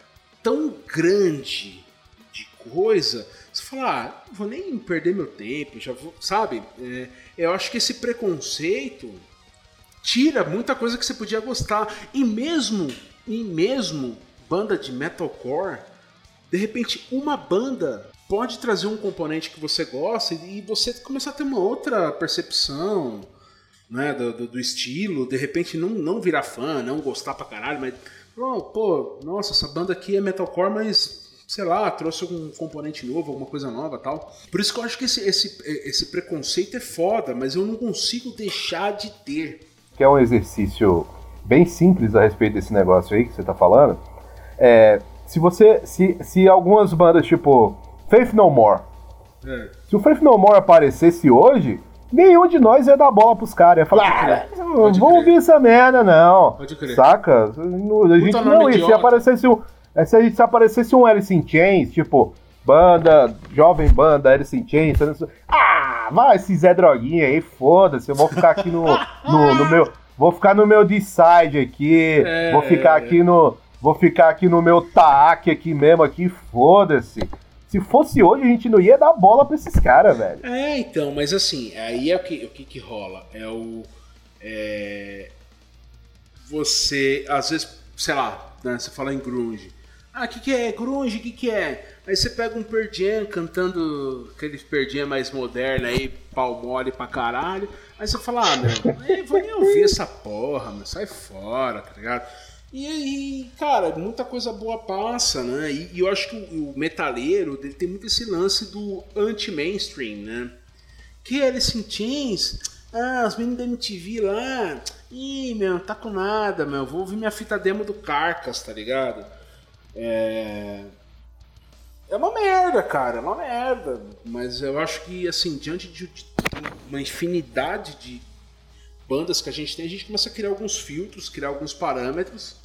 tão grande de coisa, você fala, ah, não vou nem perder meu tempo, já vou, sabe? É, eu acho que esse preconceito tira muita coisa que você podia gostar. E mesmo, e mesmo banda de metalcore, de repente uma banda pode trazer um componente que você gosta e você começar a ter uma outra percepção né, do, do, do, estilo, de repente não, não virar fã, não gostar pra caralho, mas oh, pô, nossa, essa banda aqui é metalcore, mas sei lá, trouxe um componente novo, alguma coisa nova tal. Por isso que eu acho que esse, esse, esse preconceito é foda, mas eu não consigo deixar de ter. Que é um exercício bem simples a respeito desse negócio aí que você tá falando. É, se você. Se, se algumas bandas, tipo, Faith No More. É. Se o Faith No More aparecesse hoje, nenhum de nós ia dar bola pros caras. Ia falar, ah, não vou ouvir essa merda, não. Pode crer. Saca? A gente não ia. Se aparecesse um. É, se, se aparecesse um Alice in Chains, tipo, banda, jovem banda, Alice in Chains, ah, vai esse Zé Droguinha aí, foda-se, eu vou ficar aqui no, no, no, meu. Vou ficar no meu D-side aqui, é, vou ficar aqui no. Vou ficar aqui no meu Taak aqui mesmo, aqui, foda-se. Se fosse hoje, a gente não ia dar bola pra esses caras, velho. É, então, mas assim, aí é o que, o que, que rola. É o. É, você, às vezes, sei lá, né, você fala em grunge. Ah, o que, que é? Grunge, o que, que é? Aí você pega um Perdian cantando aqueles Perdian mais moderno aí, pau mole pra caralho. Aí você fala, ah, meu, vou nem ouvir essa porra, meu, sai fora, tá ligado? E aí, cara, muita coisa boa passa, né? E, e eu acho que o, o metaleiro ele tem muito esse lance do anti-mainstream, né? Que Alice in Chains? Ah, os meninos da MTV lá. Ih, meu, tá com nada, meu. Vou ouvir minha fita demo do Carcas, tá ligado? É. É uma merda, cara, é uma merda. Mas eu acho que, assim, diante de, de uma infinidade de bandas que a gente tem, a gente começa a criar alguns filtros, criar alguns parâmetros,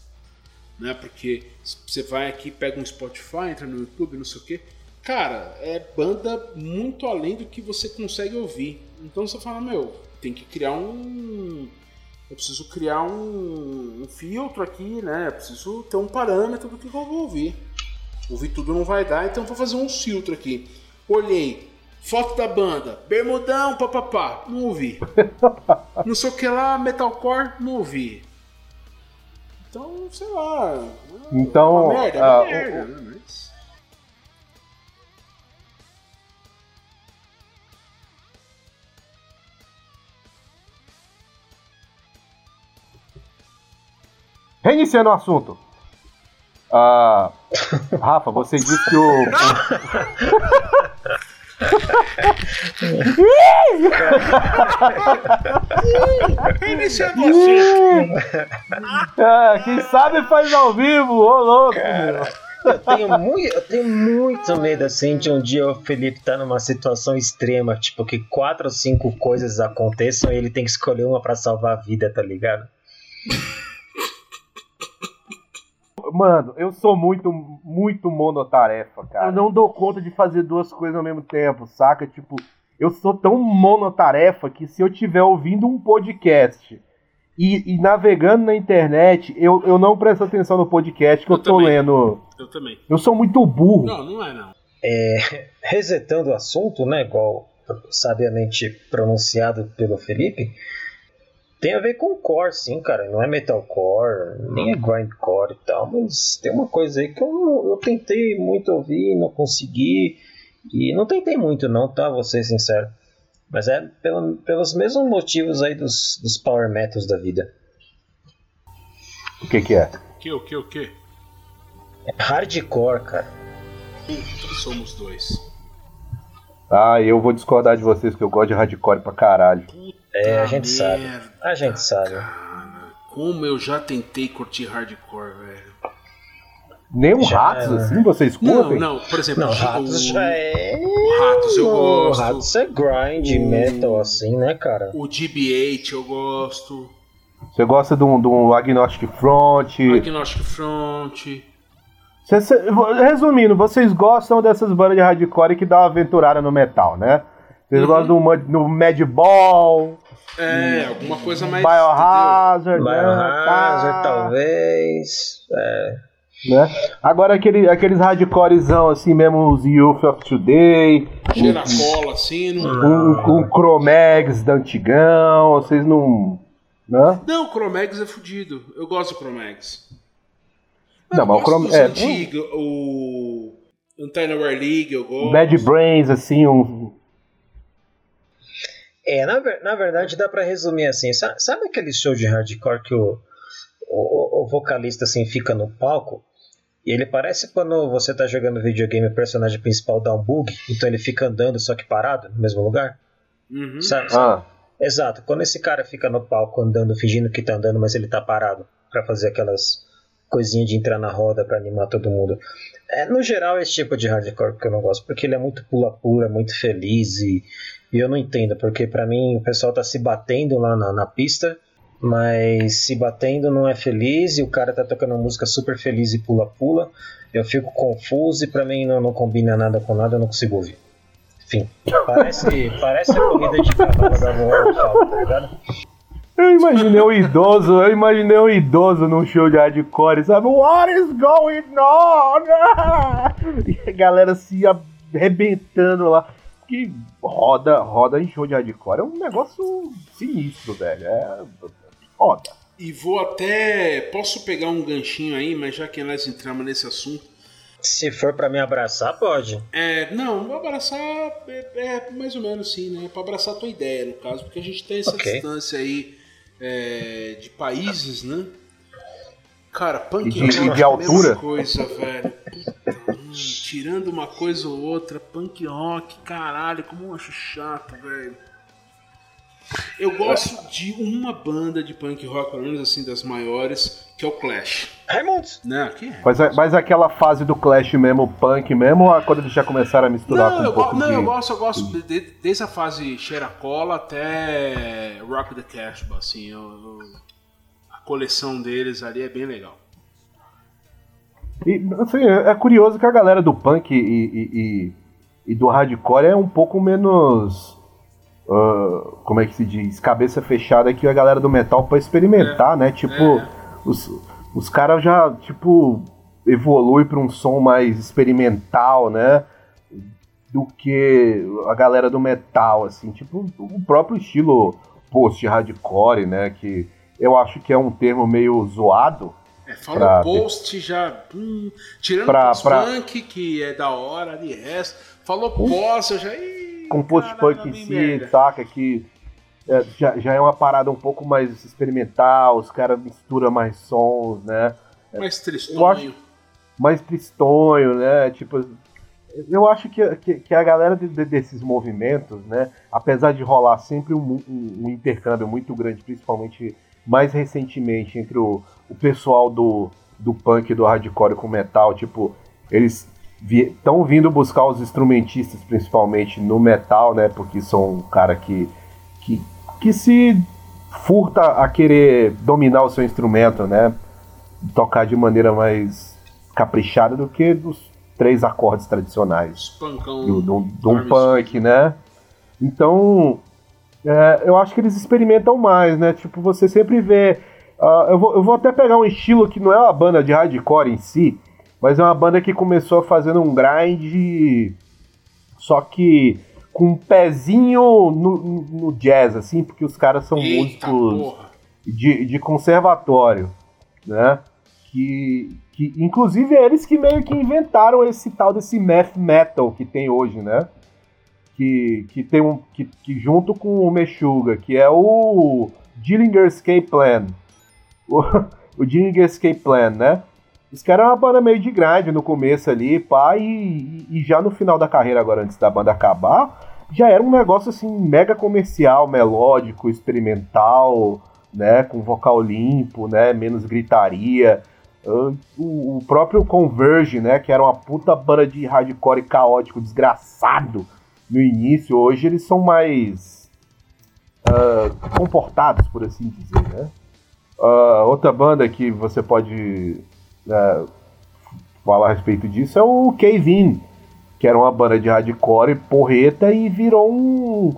né? Porque você vai aqui, pega um Spotify, entra no YouTube, não sei o quê. Cara, é banda muito além do que você consegue ouvir. Então você fala, meu, tem que criar um. Eu preciso criar um, um filtro aqui, né? Eu preciso ter um parâmetro do que eu vou ouvir. Ouvir tudo não vai dar, então vou fazer um filtro aqui. Olhei, foto da banda, bermudão, papapá, não ouvi. não sei o que lá, metalcore, não ouvi. Então, sei lá. Então, é merda, é ah, merda, né? Mas... Reiniciando o assunto. Ah, Rafa, você disse que o. O assunto. Ah, quem sabe faz ao vivo, ô louco! meu. Eu tenho, muito, eu tenho muito medo assim de um dia o Felipe tá numa situação extrema, tipo que quatro ou cinco coisas aconteçam e ele tem que escolher uma pra salvar a vida, tá ligado? Mano, eu sou muito, muito monotarefa, cara. Eu não dou conta de fazer duas coisas ao mesmo tempo, saca? Tipo, eu sou tão monotarefa que se eu estiver ouvindo um podcast e, e navegando na internet, eu, eu não presto atenção no podcast que eu, Eu tô também. lendo. Eu também. Eu sou muito burro. Não, não é não. Resetando o assunto, né, igual sabiamente pronunciado pelo Felipe, tem a ver com core, sim, cara. Não é metalcore, nem é grindcore e tal, mas tem uma coisa aí que eu, eu tentei muito ouvir, não consegui. E não tentei muito, não, tá? Vou ser sincero. Mas é pelo, pelos mesmos motivos aí dos, dos power metals da vida. O que que é? O que, o que, o que? É hardcore, cara. Puta, somos dois. Ah, eu vou discordar de vocês que eu gosto de hardcore pra caralho. Puta É, a gente sabe. A gente sabe. Cara, como eu já tentei curtir hardcore, velho. Nem um Já ratos era. assim vocês Não, curtem? não, por exemplo, Não, o- Ratos já é. Ratos eu Não, gosto. Ratos é grind O- metal, assim, né, cara? o DB8 eu gosto. Você gosta de um, de um Agnostic Front? Agnostic Front. Cê- cê- resumindo, vocês gostam dessas bandas de hardcore que dão uma aventurada no metal, né? Vocês Uhum. gostam do, Mad- do Madball, É, alguma coisa mais. Biohazard, né? Biohazard, Tá, talvez. É. né? Agora aquele, aqueles hardcorezão assim mesmo, os Youth of Today? Cheira a cola assim. Não, um, um Chromex da antigão, vocês não. Né? não o Chromex é fudido. Eu gosto do Chromex. Não, mas o dos é, antigos, o Anti-War League eu gosto. Bad Brains, assim, um. É, na, ver- na verdade dá pra resumir assim. Sa- Sabe, aquele show de hardcore que o, o, o vocalista assim fica no palco? E ele parece quando você tá jogando videogame e o personagem principal dá um bug, então ele fica andando só que parado no mesmo lugar? Uhum. Sabe? Ah, Exato, quando esse cara fica no palco andando, fingindo que tá andando, mas ele tá parado pra fazer aquelas coisinhas de entrar na roda pra animar todo mundo. É, no geral, esse tipo de hardcore que eu não gosto, porque ele é muito pula-pula, é muito feliz e, e eu não entendo, porque pra mim o pessoal tá se batendo lá na, na pista, mas se batendo não é feliz e o cara tá tocando música super feliz e pula-pula. Eu fico confuso e pra mim não, não combina nada com nada, eu não consigo ouvir. Enfim, parece, parece a corrida de cavalo da Cup, tá ligado? eu imaginei um idoso, eu imaginei um idoso num show de hardcore, sabe? What is going on? E a galera se arrebentando lá. Que roda, roda em show de hardcore é um negócio sinistro, velho. É foda. E vou até. Posso pegar um ganchinho aí, mas já que nós entramos nesse assunto. Se for pra me abraçar, pode. É, não, vou abraçar é, é mais ou menos sim, né? Pra abraçar a tua ideia, no caso, porque a gente tem essa Ok. distância aí é, de países, né? Cara, punk E de- rock e de é a altura? coisa, velho. Puta, tirando uma coisa ou outra, punk rock, caralho, como eu acho chato, velho. Eu gosto de uma banda de punk rock, pelo menos assim, das maiores, que é o Clash. Raimundos! Né? Aqui é. Mas, mas aquela fase do Clash mesmo, punk mesmo, ou quando eles já começaram a misturar Não, com um eu, não de... eu gosto, eu gosto de- de- desde a fase cheira cola até Rock the Casbah, assim, eu- eu- coleção deles ali é bem legal. E, assim, é é curioso que a galera do punk e, e- e- e do hardcore é um pouco menos. ah, como é que se diz? Cabeça fechada que a galera do metal pra experimentar, né? Tipo, é. os, os caras já, tipo, evolui pra um som mais experimental, né? Do que a galera do metal, assim, tipo, o próprio estilo post-hardcore, né? Que eu acho que é um termo meio zoado. É, fala Pra- post já. hum, tirando Pra- o pra- punk, que é da hora, de resto. Falou pós, eu já. ih, com caralho, post-punk em bem si, merda. saca? Que é, já, já é uma parada um pouco mais experimental, os caras misturam mais sons, né? Mais Eu tristonho. acho- Mais tristonho, né? Tipo, eu acho que, que, que a galera de- de- desses movimentos, né? Apesar de rolar sempre um, um- um intercâmbio muito grande, principalmente mais recentemente entre o, o pessoal do, do punk e do hardcore com metal, tipo, eles estão vindo buscar os instrumentistas, principalmente no metal, né? Porque são um cara que, que, que se furta a querer dominar o seu instrumento, né? Tocar de maneira mais caprichada do que dos três acordes tradicionais pancão. do, do, do um punk, né? Então, é, eu acho que eles experimentam mais, né? Tipo, você sempre vê. ah, eu, vou, eu vou até pegar um estilo que não é uma banda de hardcore em si, mas é uma banda que começou fazendo um grind, só que com um pezinho no, no- no jazz, assim, porque os caras são Eita músicos porra. de, de conservatório, né? Que, que inclusive é eles que meio que inventaram esse tal desse math metal que tem hoje, né? Que, que tem um que, que junto com o Meshuga, que é o Dillinger Escape Plan. O, o Dillinger Escape Plan, né? Os caras eram uma banda meio de grande no começo ali, pá, e, e- já no final da carreira, agora antes da banda acabar, já era um negócio assim, mega comercial, melódico, experimental, né, com vocal limpo, né, menos gritaria. O, o próprio Converge, né, que era uma puta banda de hardcore caótico, desgraçado no início, hoje eles são mais ah, comportados, por assim dizer, né. Ah, outra banda que você pode ah, falar a respeito disso é o Cave-In, que era uma banda de hardcore porreta e virou um,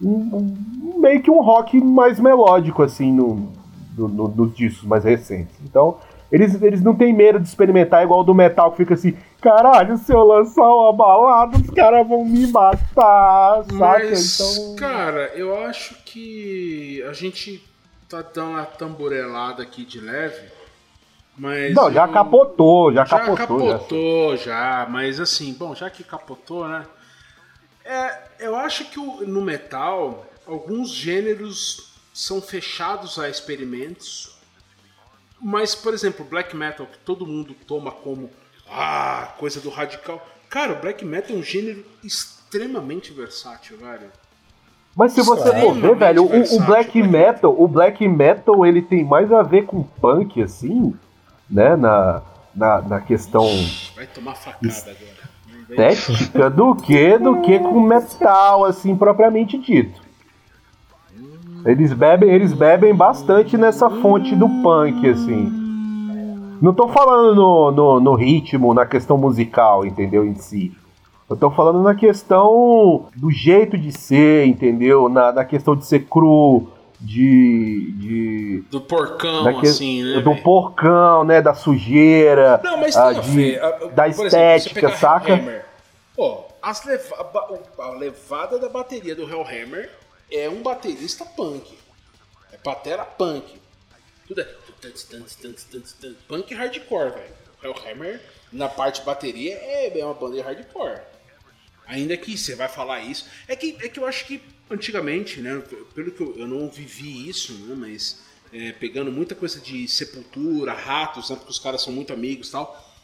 um- um- meio que um rock mais melódico, assim, no, no- no- nos discos mais recentes. Então, eles, eles não têm medo de experimentar igual o do metal, que fica assim, caralho, se eu lançar uma balada, os caras vão me matar, saca? Mas, Então, cara, eu acho que a gente tá dando uma tamborelada aqui de leve, mas. não, já eu- capotou, já, Já capotou. já. capotou, já, mas assim, bom, já que capotou, né? É, eu acho que o- no metal, alguns gêneros são fechados a experimentos, mas, por exemplo, black metal, que todo mundo toma como ah, coisa do radical. Cara, o black metal é um gênero extremamente versátil, velho. Mas se você for ver, velho, o- o, black black metal, o black metal, ele tem mais a ver com punk, assim, né, na, na, na questão Vai tomar facada agora. Estética do que do que com metal, assim, propriamente dito. Eles bebem, eles bebem bastante nessa fonte do punk, assim. Não tô falando no, no, no ritmo, na questão musical, entendeu, em si. Eu tô falando na questão do jeito de ser, entendeu? Na, na questão de ser cru, de. de Do porcão, daque- assim, né? do velho? porcão, né? Da sujeira. Não, mas ah, a de-. Ah, da exemplo, estética, pegar saca? Pô, as leva- a a levada da bateria do Hellhammer é um baterista punk. É batera punk. Tudo é punk hardcore, velho. Hellhammer, na parte de bateria, é é uma banda hardcore. Ainda que você vai falar isso. É que, é que eu acho que antigamente, né? Pelo que eu, eu não vivi isso, né? Mas é, pegando muita coisa de sepultura, ratos, né? Porque os caras são muito amigos e tal.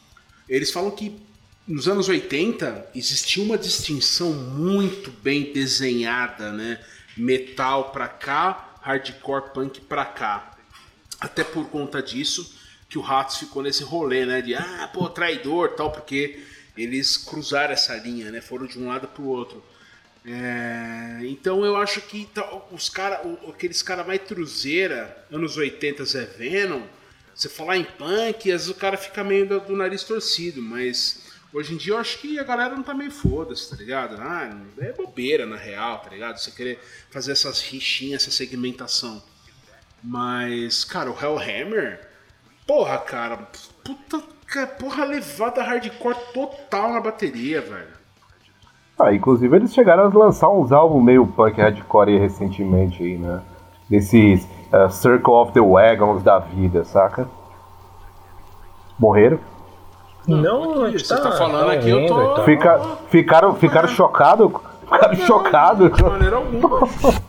Eles falam que nos anos 80 existia uma distinção muito bem desenhada, né? Metal pra cá, hardcore punk pra cá. Até por conta disso que o Ratos ficou nesse rolê, né? De ah, pô, traidor tal, porque eles cruzaram essa linha, né? Foram de um lado pro outro. É, então eu acho que os cara, aqueles caras mais truzeira, anos 80 Zé Venom, você falar em punk, às vezes o cara fica meio do, do nariz torcido, mas hoje em dia eu acho que a galera não tá meio foda-se, tá ligado? Ah, é bobeira na real, tá ligado? Você querer fazer essas rixinhas, essa segmentação. Mas, cara, o Hellhammer, porra, cara, puta, porra, levada hardcore total na bateria, velho. Ah, inclusive eles chegaram a lançar uns álbuns meio punk hardcore recentemente aí, né? Desses uh, Circle of the Wagons da vida, saca? Morreram? Não, aqui, você tá, tá falando aqui, eu tô. Fica, ficaram ficaram chocados? Ficaram chocados? De maneira alguma.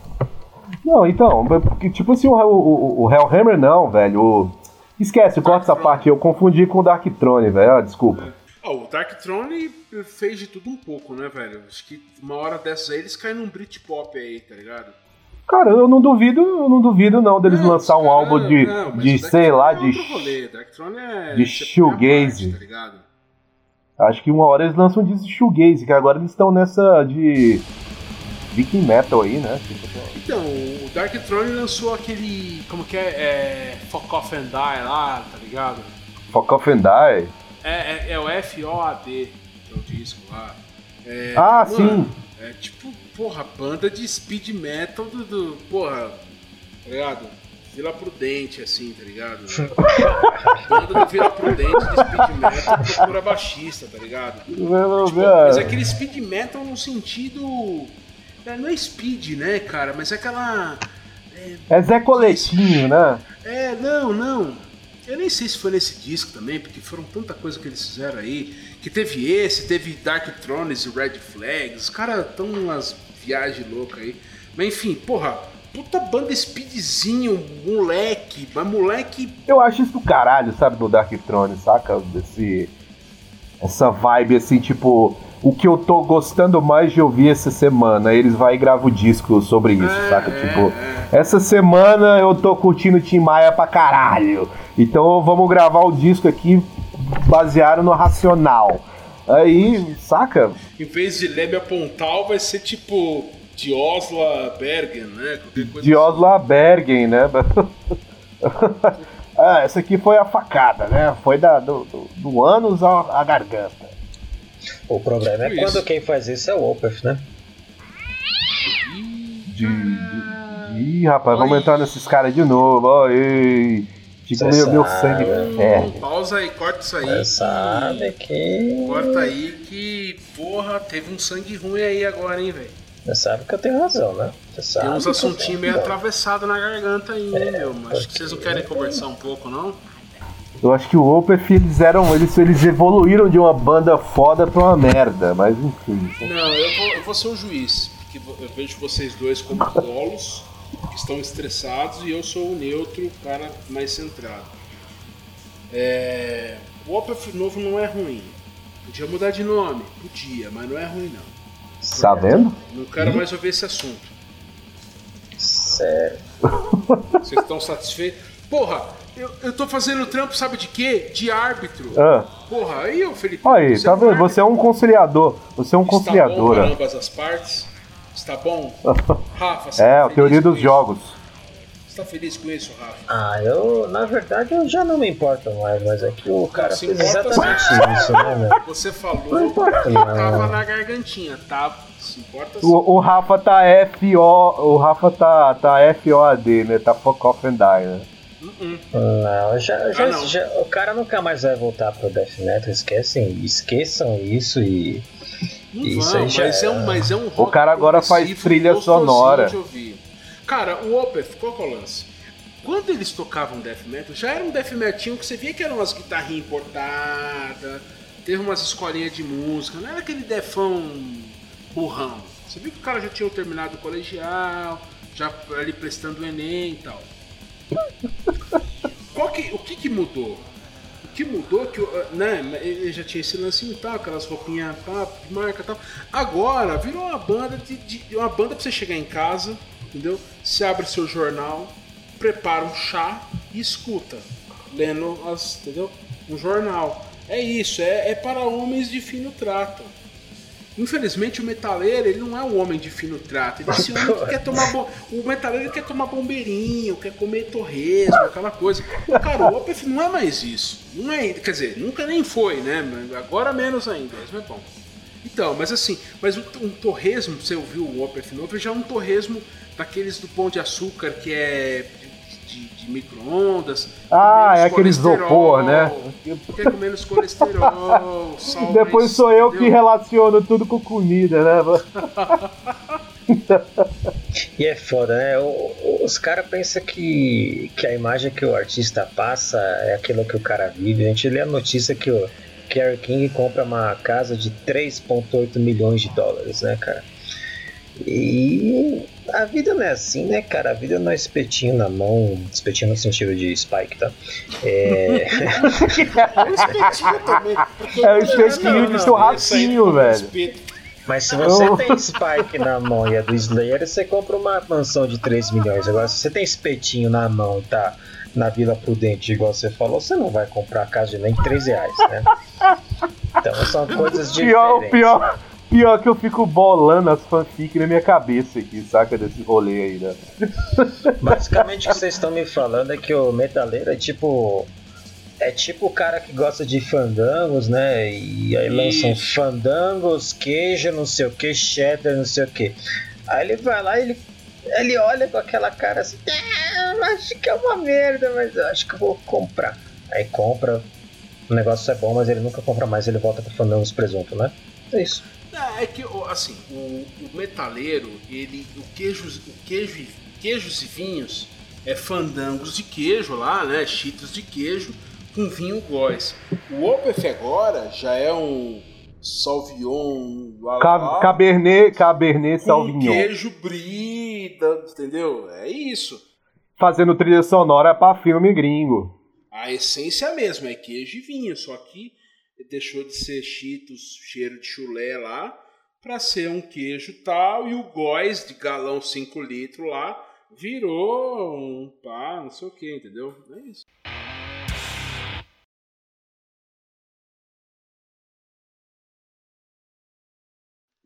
Não, então, porque, tipo assim, o, o, o Hellhammer não, velho. O... Esquece, corta essa parte. Eu confundi com o Dark Throne, velho. Ah, desculpa. Ah, o Dark Throne fez de tudo um pouco, né, velho? Acho que uma hora dessas aí eles caem num Britpop aí, tá ligado? Cara, eu não duvido, eu não duvido não deles não, lançar um álbum de, não, de sei lá, é de é de shoegaze. Tá ligado? Acho que uma hora eles lançam um de shoegaze, que agora eles estão nessa de Viking Metal aí, né? Então, o Dark Throne lançou aquele, como que é, é Fuck Off and Die lá, tá ligado? Fuck Off and Die? É, é, é o F-O-A-D, que é o disco lá. É, ah, mano, sim. É tipo, porra, banda de speed metal do, do porra, tá ligado? Vila Prudente, assim, tá ligado? banda do Vila Prudente de speed metal procura baixista, tá ligado? Tipo, mas aquele speed metal no sentido. É, não é speed, né, cara? Mas é aquela. É, é Zé Coletinho, né? É, não, não. Eu nem sei se foi nesse disco também, porque foram tanta coisa que eles fizeram aí. Que teve esse, teve Dark Thrones e Red Flags. Os caras estão umas viagens loucas aí. Mas enfim, porra, puta banda speedzinho, moleque, mas moleque. Eu acho isso do caralho, sabe, do Dark Throne, saca? Desse. Essa vibe assim, tipo. O que eu tô gostando mais de ouvir essa semana, eles vai e gravam o disco sobre isso, é, saca? É, tipo, é. essa semana eu tô curtindo Tim Maia pra caralho. Então vamos gravar o disco aqui baseado no racional. Aí, saca? Em vez de Lébia Pontal, vai ser tipo de Osla Bergen, né? De Osla assim. Bergen, né? ah, essa aqui foi a facada, né? Foi da, do, do, do ânus à, à garganta. O problema é tipo é quando quem faz isso é o Opeth, né? De, de, de, Ih, rapaz, Oi. vamos entrar nesses caras de novo. Oi. Tipo, meu, meu sangue ferve. Pausa aí, corta isso aí. Você sabe que. Corta aí que, porra, teve um sangue ruim aí agora, hein, velho. Você sabe que eu tenho razão, né? Você sabe Tem uns assuntinhos meio atravessados na garganta aí, é, meu. Acho que vocês não querem conversar um pouco, não? Eu acho que o Opeth, eles eram. Eles, eles evoluíram de uma banda foda pra uma merda, mas enfim. Não, eu vou, eu vou ser o um juiz, porque eu vejo vocês dois como bolos que estão estressados e eu sou o neutro, o cara mais centrado. É... O Opeth novo não é ruim. Podia mudar de nome? Podia, mas não é ruim não. Tá vendo? Não quero mais ouvir esse assunto. Sério. Vocês estão satisfeitos? Porra, eu, eu tô fazendo trampo, sabe de quê? De árbitro. Ah. Porra, aí, ô Felipe. Aí, tá é vendo? Você é um conciliador. Você é um conciliador. Está bom ambas as partes. Está bom? Rafa, você É, tá a teoria dos jogos. Você tá feliz com isso, Rafa? Ah, eu, na verdade, eu já não me importo mais, mas é que o cara fez exatamente isso, né, velho? Você falou não importa, não. tava na gargantinha, tá? Se importa sim. O, o Rafa tá FO, o Rafa tá, tá FOAD, né? Tá Fuck Off and Die, né? Não, já, já, ah, não. já, o cara nunca mais vai voltar pro Death Metal, esquecem, esqueçam isso e. Não isso vão, já... mas, é um, mas é um O cara agora faz trilha sonora. Cara, o Opeth, qual é o lance? Quando eles tocavam Death Metal, já era um Death Metal que você via que eram umas guitarrinhas importadas, teve umas escolinhas de música, não era aquele defão burrão. Você viu que o cara já tinha terminado o colegial, já ali prestando o Enem e tal. Que, o que, que mudou? Que mudou, que né, ele já tinha esse lance e tal, aquelas roupinhas tá, de marca e tal. Agora virou uma banda de, de, uma banda pra você chegar em casa, entendeu? Você abre seu jornal, prepara um chá e escuta, lendo as, entendeu? Um jornal. É isso, é, é para homens de fino trato. Infelizmente o metaleiro, ele não é um homem de fino trato. Ele é homem que quer tomar bo... O metaleiro quer tomar bombeirinho, quer comer torresmo, aquela coisa. Cara, o Opeth não é mais isso. Não é, quer dizer, nunca nem foi, né? Agora menos ainda, isso é bom. Então, mas assim, mas um torresmo, você ouviu o Opeth novo, já é um torresmo daqueles do pão de açúcar que é micro-ondas. Ah, é aquele isopor, né? Quer com menos colesterol, sal, Depois sou eu entendeu? que relaciono tudo com comida, né? e é foda, né? Os caras pensam que, que a imagem que o artista passa é aquilo que o cara vive. A gente lê a notícia que o Kerry King compra uma casa de 3,8 milhões de dólares, né, cara? E a vida não é assim, né, cara? A vida não é espetinho na mão, espetinho no sentido de Spike, tá? É. o espetinho também. É o espetinho de churrasquinho, velho. Mas se você tem Spike na mão e é do Slayer, você compra uma mansão de 3 milhões. Agora, se você tem espetinho na mão e tá na Vila Prudente, igual você falou, você não vai comprar a casa de nem 3 reais, né? Então são coisas diferentes. Pior, pior, Pior que eu fico bolando as fanfic na minha cabeça aqui, saca? Desse rolê aí, né? Basicamente o que vocês estão me falando é que o metaleiro é tipo. É tipo o cara que gosta de fandangos, né? E aí lançam fandangos, queijo, não sei o que, cheddar, não sei o que. Aí ele vai lá e ele, ele olha com aquela cara assim, ah, acho que é uma merda, mas eu acho que eu vou comprar. Aí compra, o negócio é bom, mas ele nunca compra mais, ele volta pro fandangos presunto, né? É isso. É, é que, assim, o, o metaleiro, ele, o queijo, o queijo, queijos e vinhos é fandangos de queijo lá, né? Cheetos de queijo com vinho góis. O Opeth agora já é um Sauvignon Cab Cabernet, Cabernet Sauvignon. queijo brida, entendeu? É isso. Fazendo trilha sonora para filme gringo. A essência mesmo é queijo e vinho, só que deixou de ser Cheetos, cheiro de chulé lá, para ser um queijo tal, e o góis de galão 5 litros lá virou um pá, não sei o que, entendeu? É isso.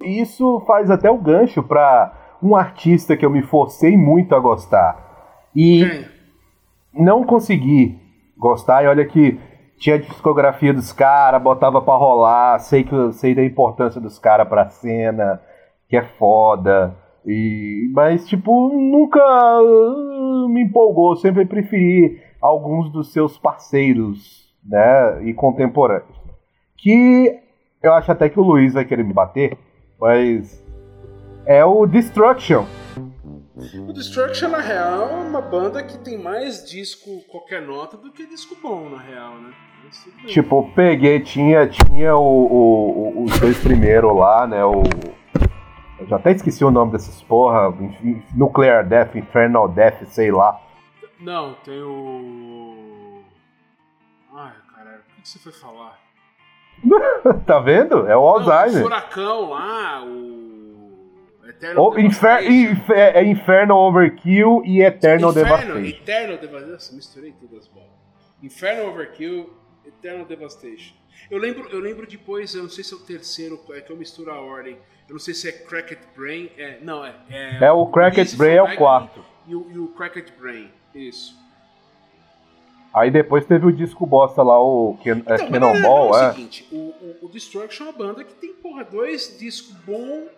Isso faz até o gancho para um artista que eu me forcei muito a gostar. E Quem? não consegui gostar, e olha que tinha a discografia dos caras, botava pra rolar, sei que sei da importância dos caras pra cena, que é foda. E, mas, tipo, nunca uh, me empolgou, sempre preferi alguns dos seus parceiros, né, e contemporâneos. Que eu acho até que o Luiz vai querer me bater, mas é o Destruction. O Destruction, na real, é uma banda que tem mais disco qualquer nota do que disco bom, na real, né? Tipo, peguei, tinha, tinha o, o, os dois primeiros lá, né? O. Eu já até esqueci o nome desses porra. Nuclear Death, Infernal Death, sei lá. Não, tem o. Ai, caralho, o que você foi falar? tá vendo? É o Alzheimer. o furacão lá, o. Eternal o infer, infer, é Infernal Overkill e Eternal Inferno, Devastation. Eternal Devastation, misturei todas as bolas. Infernal Overkill Eternal Devastation. Eu lembro, eu lembro depois, eu não sei se é o terceiro, é que eu misturo a ordem. Eu não sei se é Cracked Brain. É, não, é. É, é o Cracked Brain é o quarto. E o, e o Cracked Brain, isso. Aí depois teve o disco bosta lá, o Ken, então, é Cannonball, é. é o seguinte, o, o, o, Destruction é uma banda que tem, porra, dois discos bons,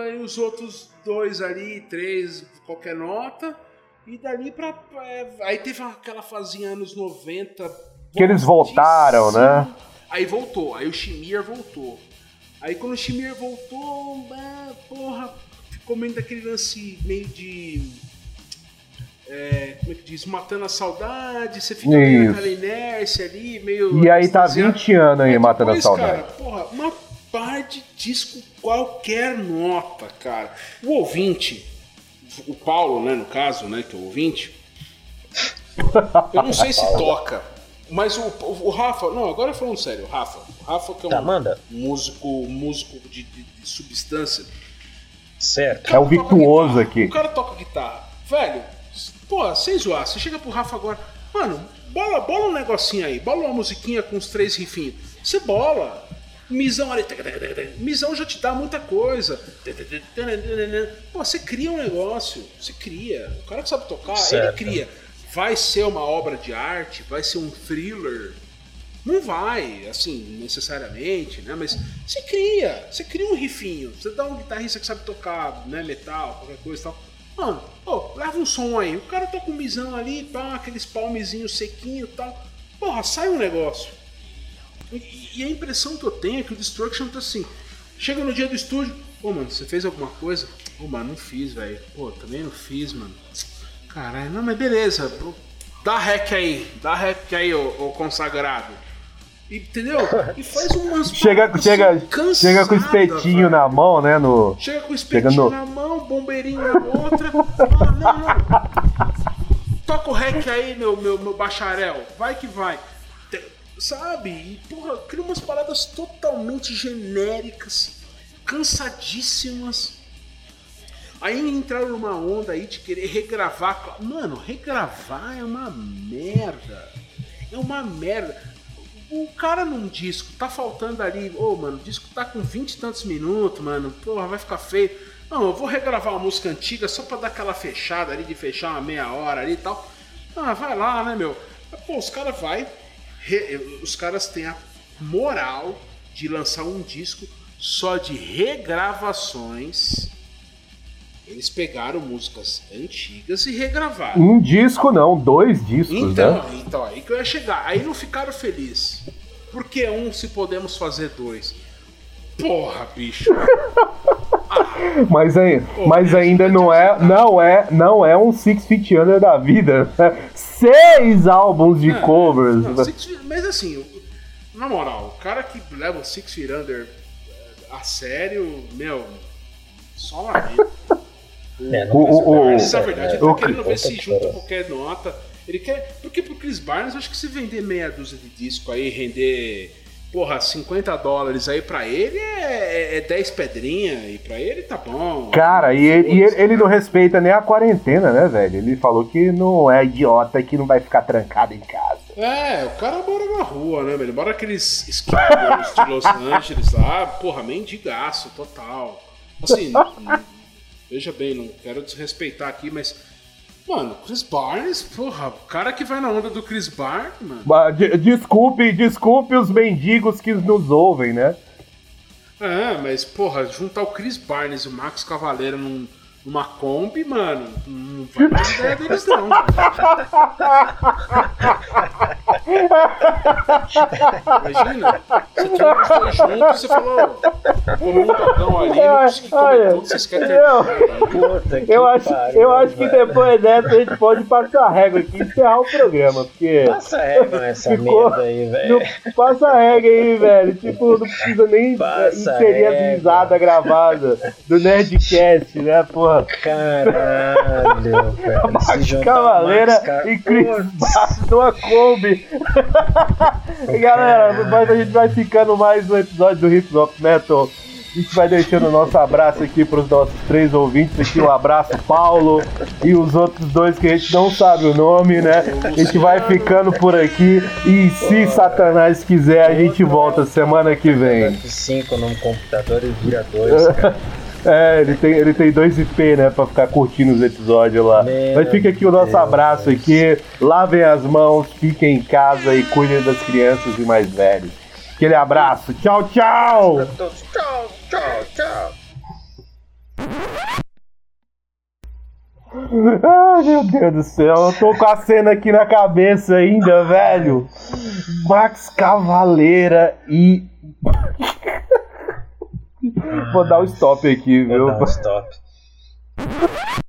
aí os outros dois ali, três, qualquer nota. E dali pra. É, aí teve aquela fazinha anos 90. Que eles voltaram, né? Aí voltou, aí o Shimir voltou. Aí quando o Shimir voltou, é, porra, ficou meio daquele lance meio de. É, como é que diz? Matando a saudade, você fica meio naquela inércia ali, meio. E aí tá 20 anos aí, matando depois, a saudade. Cara, porra, uma par de disco qualquer nota, cara. O ouvinte o Paulo, né, no caso, né, que é o ouvinte, eu não sei se toca, Mas o, o, o Rafa, não, agora falando sério, o Rafa. O Rafa que é um Tá, manda. músico, músico de, de- de substância. Certo. É o cara toca virtuoso guitarra, aqui. O cara toca guitarra. Velho, pô, sem zoar, você chega pro Rafa agora, mano, bola, bola um negocinho aí, bola uma musiquinha com os três rifinhos. Você bola. Misão ali. Misão já te dá muita coisa. Pô, você cria um negócio. Você cria. O cara que sabe tocar, ele Certo. cria. Vai ser uma obra de arte? Vai ser um thriller? Não vai, assim, necessariamente, né? Mas você cria, você cria um rifinho, você dá um guitarrista que sabe tocar, né, metal, qualquer coisa e tal. Mano, pô, leva um som aí, o cara toca um misão ali, pá, aqueles palmezinhos sequinhos e tal. Porra, sai um negócio. E, e a impressão que eu tenho é que o Destruction tá assim. Chega no dia do estúdio, pô, mano, você fez alguma coisa? Pô, mano, não fiz, velho. Pô, também não fiz, mano. Caralho, não, mas beleza. pô, Dá rec aí, dá rec aí, ô, ô consagrado. Entendeu? E faz umas. Chega, chega, assim, chega com o espetinho velho. na mão, né? No... Chega com o espetinho no- na mão, bombeirinho na outra. Ah, não, não. Toca o rec aí, meu, meu, meu bacharel. Vai que vai. Sabe? E, porra, cria umas paradas totalmente genéricas, cansadíssimas. Aí entraram numa onda aí de querer regravar. Mano, regravar é uma merda. É uma merda. O cara num disco tá faltando ali, ô mano, o disco tá com 20 e tantos minutos, mano, porra, vai ficar feio. Não, eu vou regravar uma música antiga só pra dar aquela fechada ali, de fechar uma meia hora ali e tal. Ah, vai lá, né, meu? Pô, os caras vai, os caras têm a moral de lançar um disco só de regravações. Eles pegaram músicas antigas e regravaram. Um disco não, dois discos, Então, né? então, aí que eu ia chegar. Aí não ficaram felizes. Por que um se podemos fazer dois? Porra, bicho. Mas, aí, mas ainda não é, não é, não é um Six Feet Under da vida. né? Seis álbuns de É, covers. não, Six mas assim, o- na moral, o cara que leva o Six Feet Under eh, a sério, meu, só lamento. É, O- o- o- Barnes, na verdade, ele o- tá querendo ver se junta qualquer nota. Ele quer. Porque pro Chris Barnes, eu acho que se vender meia dúzia de disco aí, render, porra, 50 dólares aí pra ele é, é 10 pedrinha, e pra ele tá bom. Cara, e, ele, e ele, ele não respeita nem a quarentena, né, velho? Ele falou que não é idiota, que não vai ficar trancado em casa. É, o cara mora na rua, né, velho? Mora aqueles esquiadores de Los Angeles lá, porra, mendigaço total. Assim, veja bem, não quero desrespeitar aqui, mas. Mano, Chris Barnes, porra, o cara que vai na onda do Chris Barnes, mano. De- Desculpe, desculpe os mendigos que nos ouvem, né? É, mas, porra, juntar o Chris Barnes e o Max Cavaleira num, numa Kombi, mano, não vai dar ideia deles, não. Imagina, você tinha os dois juntos e você falou, vou um dogão ali, não comer tudo, vocês querem eu- terminar. Puta que Eu acho, pariu, eu acho que depois dessa a gente pode passar a régua aqui e encerrar o programa, porque. Passa régua nessa Ficou- merda aí, velho. Passa a regra aí, velho. Tipo, não precisa nem Passa inserir as régua. risadas gravadas do Nerdcast, né, porra? Caralho, velho. Cavaleira e Chris Barnes numa Kombi. E, Galera, mas a gente vai ficando mais um episódio do Hip Hop Metal. A gente vai deixando o nosso abraço aqui para os nossos três ouvintes aqui. Um abraço, Paulo, e os outros dois que a gente não sabe o nome, né? A gente vai ficando por aqui. E se Satanás quiser, a gente volta semana que vem. F5 num computador e vira dois, cara. É, ele tem, ele tem dois IP, né, pra ficar curtindo os episódios lá. Meu Mas fica aqui o nosso Deus. abraço aqui. Lavem as mãos, fiquem em casa e cuidem das crianças e mais velhos. Aquele abraço. Tchau, tchau! Tchau, tchau, tchau. Ai, meu Deus do céu, eu tô com a cena aqui na cabeça ainda, velho. Max Cavaleira e. Vou dar o stop aqui, Vou viu? dar um stop.